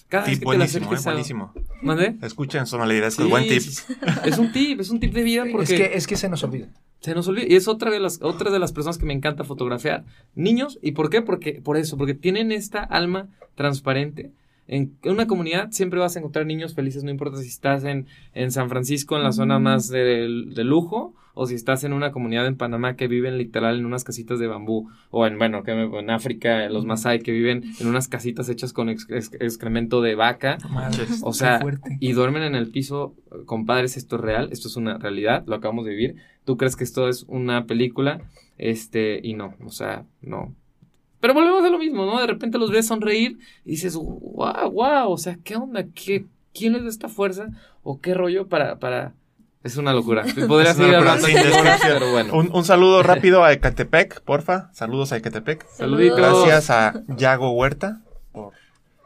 cada vez Tip que te la buenísimo, eh, acerques a... buenísimo. ¿Mande? Escuchen Sonalidad, es Sí, buen tip. Es un tip, es un tip de vida porque... Es que, es que se nos olvida. Se nos olvida. Y es otra de las, otra de las personas que me encanta fotografiar. Niños. ¿Y por qué? Porque, por eso, porque tienen esta alma transparente. En una comunidad siempre vas a encontrar niños felices, no importa si estás en, en San Francisco, en la zona más de, de lujo, o si estás en una comunidad en Panamá que viven literal en unas casitas de bambú, o en, bueno, que me- en África, los Masai que viven en unas casitas hechas con ex- ex- excremento de vaca. Madres, O sea, y duermen en el piso, compadres, esto es real, esto es una realidad, lo acabamos de vivir. Tú crees que esto es una película, este, y no, o sea, no. Lo mismo, ¿no? De repente los ves sonreír y dices, wow, wow, o sea, ¿qué onda? ¿Qué, ¿Quién les da esta fuerza? ¿O qué rollo para, para... Es una locura. [laughs] Podría Es una locura pero bueno. Un, un saludo rápido a Ecatepec, porfa. Saludos a Ecatepec. Saluditos. Gracias a Yago Huerta por...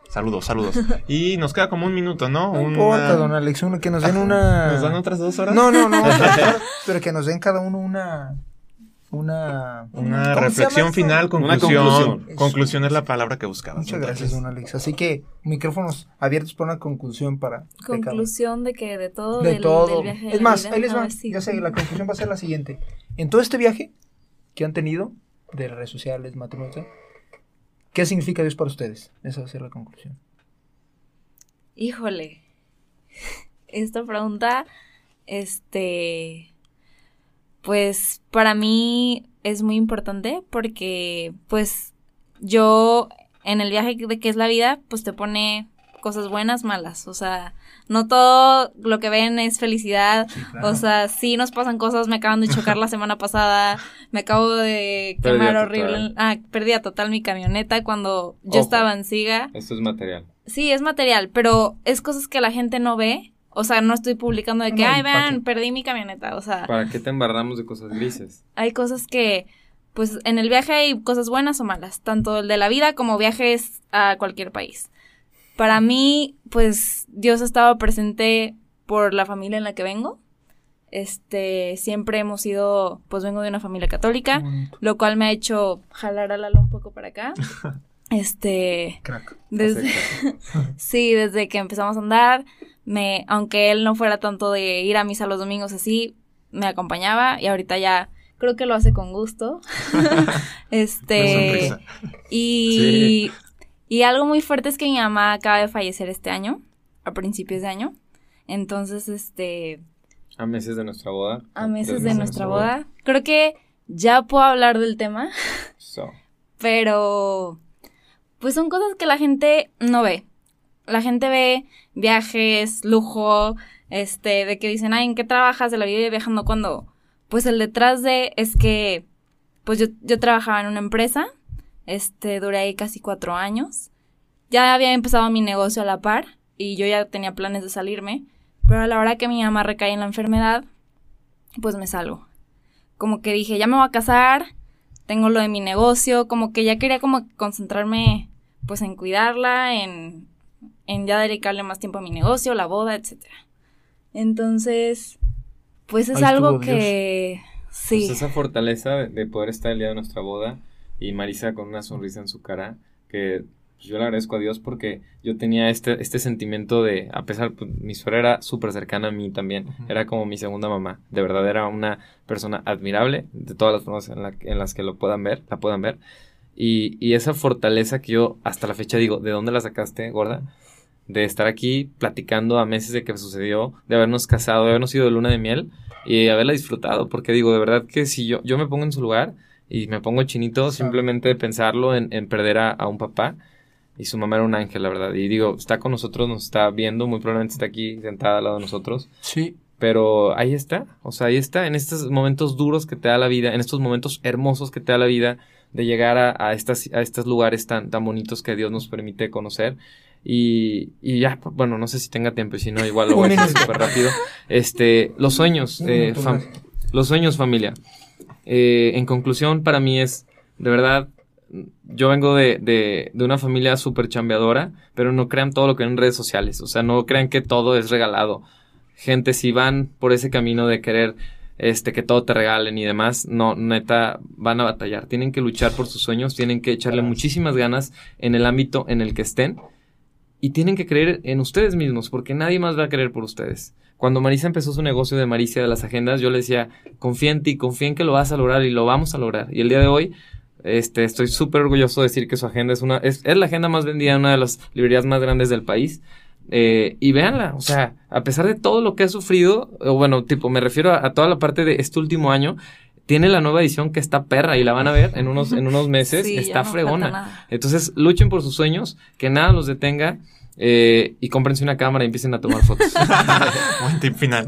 Saludos, saludos. Y nos queda como un minuto, ¿no? No Una- importa, don Alex, uno que nos den [laughs] una. ¿Nos dan otras dos horas? No, no, no, [laughs] pero que nos den cada uno una. Una. Una ¿cómo se reflexión final, Una conclusión. conclusión. es la palabra que buscabas. Muchas gracias, don Alex. Así que micrófonos abiertos para una conclusión para. Conclusión de que de todo, De del, todo. del viaje es más, ahí les va. Ya sé, la conclusión va a ser la siguiente. En todo este viaje que han tenido, de redes sociales, matrimonio, etc., ¿qué significa Dios para ustedes? Esa va a ser la conclusión. Híjole. [laughs] Esta pregunta, este, pues para mí es muy importante porque, pues, yo en el viaje de que es la vida, pues te pone cosas buenas, malas. O sea, no todo lo que ven es felicidad. O sea, sí nos pasan cosas. Me acaban de chocar la [laughs] semana pasada. Me acabo de quemar total. horrible. Ah, pérdida total mi camioneta cuando yo Ojo. estaba en Siga. Esto es material. Sí, es material, pero es cosas que la gente no ve. O sea, no estoy publicando de que, No, ay, ¿para vean, perdí mi camioneta. O sea, ¿Para qué te embarramos de cosas grises? hay cosas que, pues en el viaje hay cosas buenas o malas, tanto el de la vida como viajes a cualquier país. Para mí, pues Dios ha estado presente por la familia en la que vengo. Este, siempre hemos sido, pues vengo de una familia católica, lo cual me ha hecho jalar a Lalo un poco para acá. [laughs] Este, Crack. desde, [laughs] sí, desde que empezamos a andar, me, aunque él no fuera tanto de ir a misa los domingos así, me acompañaba y ahorita ya creo que lo hace con gusto. [laughs] este, y, y algo muy fuerte es que mi mamá acaba de fallecer este año, a principios de año. Entonces, este, A meses de nuestra boda. a meses de nuestra boda, creo que ya puedo hablar del tema. [laughs] So, pero pues son cosas que la gente no ve. La gente ve viajes, lujo, este, de que dicen, ay, ¿en qué trabajas de la vida viajando cuando? Pues el detrás de es que, pues yo, yo trabajaba en una empresa, este, duré ahí casi cuatro años. Ya había empezado mi negocio a la par y yo ya tenía planes de salirme, pero a la hora que mi mamá recae en la enfermedad, pues me salgo. Como que dije, ya me voy a casar, tengo lo de mi negocio, como que ya quería como concentrarme pues en cuidarla, en, en ya dedicarle más tiempo a mi negocio, la boda, etcétera. Entonces, pues es algo que sí. Pues esa fortaleza de, de poder estar el día de nuestra boda y Marisa con una sonrisa en su cara, que pues, yo le agradezco a Dios porque yo tenía este, este sentimiento de, a pesar, pues, mi suegra era súper cercana a mí también, era como mi segunda mamá, de verdad era una persona admirable, de todas las formas en, la- en las que lo puedan ver, la puedan ver, y, y esa fortaleza que yo hasta la fecha digo, ¿de dónde la sacaste, gorda? De estar aquí platicando a meses de que sucedió, de habernos casado, de habernos ido de luna de miel y haberla disfrutado, porque digo, de verdad que si yo, yo me pongo en su lugar y me pongo chinito simplemente de pensarlo en, en perder a, a un papá y su mamá era un ángel, la verdad, y digo, está con nosotros, nos está viendo, muy probablemente está aquí sentada al lado de nosotros, Sí. pero ahí está, o sea, ahí está, en estos momentos duros que te da la vida, en estos momentos hermosos que te da la vida, de llegar a, a estas, a estos lugares tan, tan bonitos que Dios nos permite conocer. Y, y ya, pues, bueno, no sé si tenga tiempo y si no, igual lo [laughs] voy a decir súper rápido. Este, los sueños, eh, gracias. los sueños, familia. Eh, en conclusión, para mí es, de verdad, yo vengo de, de, de una familia súper chambeadora, pero no crean todo lo que ven en redes sociales. O sea, no crean que todo es regalado. Gente, si van por ese camino de querer este, que todo te regalen y demás, no, neta, van a batallar. Tienen que luchar por sus sueños, tienen que echarle muchísimas ganas en el ámbito en el que estén y tienen que creer en ustedes mismos, porque nadie más va a creer por ustedes. Cuando Marisa empezó su negocio de Maricia de las agendas, yo le decía, confía en ti, confía en que lo vas a lograr y lo vamos a lograr. Y el día de hoy, este, estoy súper orgulloso de decir que su agenda es una, es, es la agenda más vendida en una de las librerías más grandes del país. Eh, y véanla, o sea, a pesar de todo lo que ha sufrido, bueno, tipo, me refiero a toda la parte de este último año, tiene la nueva edición que está perra y la van a ver en unos, en unos [laughs] meses, Sí, está no fregona. Entonces, luchen por sus sueños, que nada los detenga eh, y cómprense una cámara y empiecen a tomar fotos. [laughs] [laughs] Buen tip final.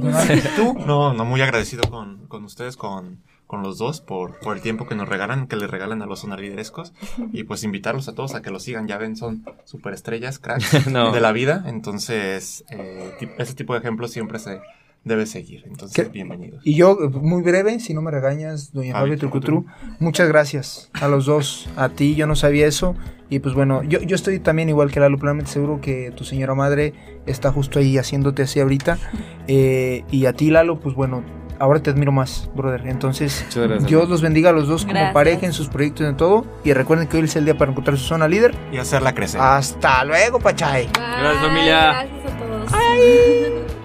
¿Tú? No, no, muy agradecido con, con ustedes, con, con los dos, por, por el tiempo que nos regalan, que le regalan a los sonaliderescos. Y pues invitarlos a todos a que los sigan. Ya ven, son superestrellas, cracks No. de la vida. Entonces, eh, ese tipo de ejemplos siempre se debe seguir. Entonces, ¿Qué? bienvenidos. Y yo, muy breve, si no me regañas, doña Fabio Trucutru, muchas gracias a los dos, a ti, yo no sabía eso. Y pues bueno, yo, yo estoy también igual que Lalo, plenamente seguro que tu señora madre está justo ahí haciéndote así ahorita. Eh, y a ti, Lalo, pues bueno, ahora te admiro más, brother. Entonces. Dios los bendiga a los dos como Gracias. pareja en sus proyectos y en todo. Y recuerden que hoy es el día para encontrar su zona líder. Y hacerla crecer. Hasta luego, Pachay. Bye, Gracias, familia. Gracias a todos. [laughs]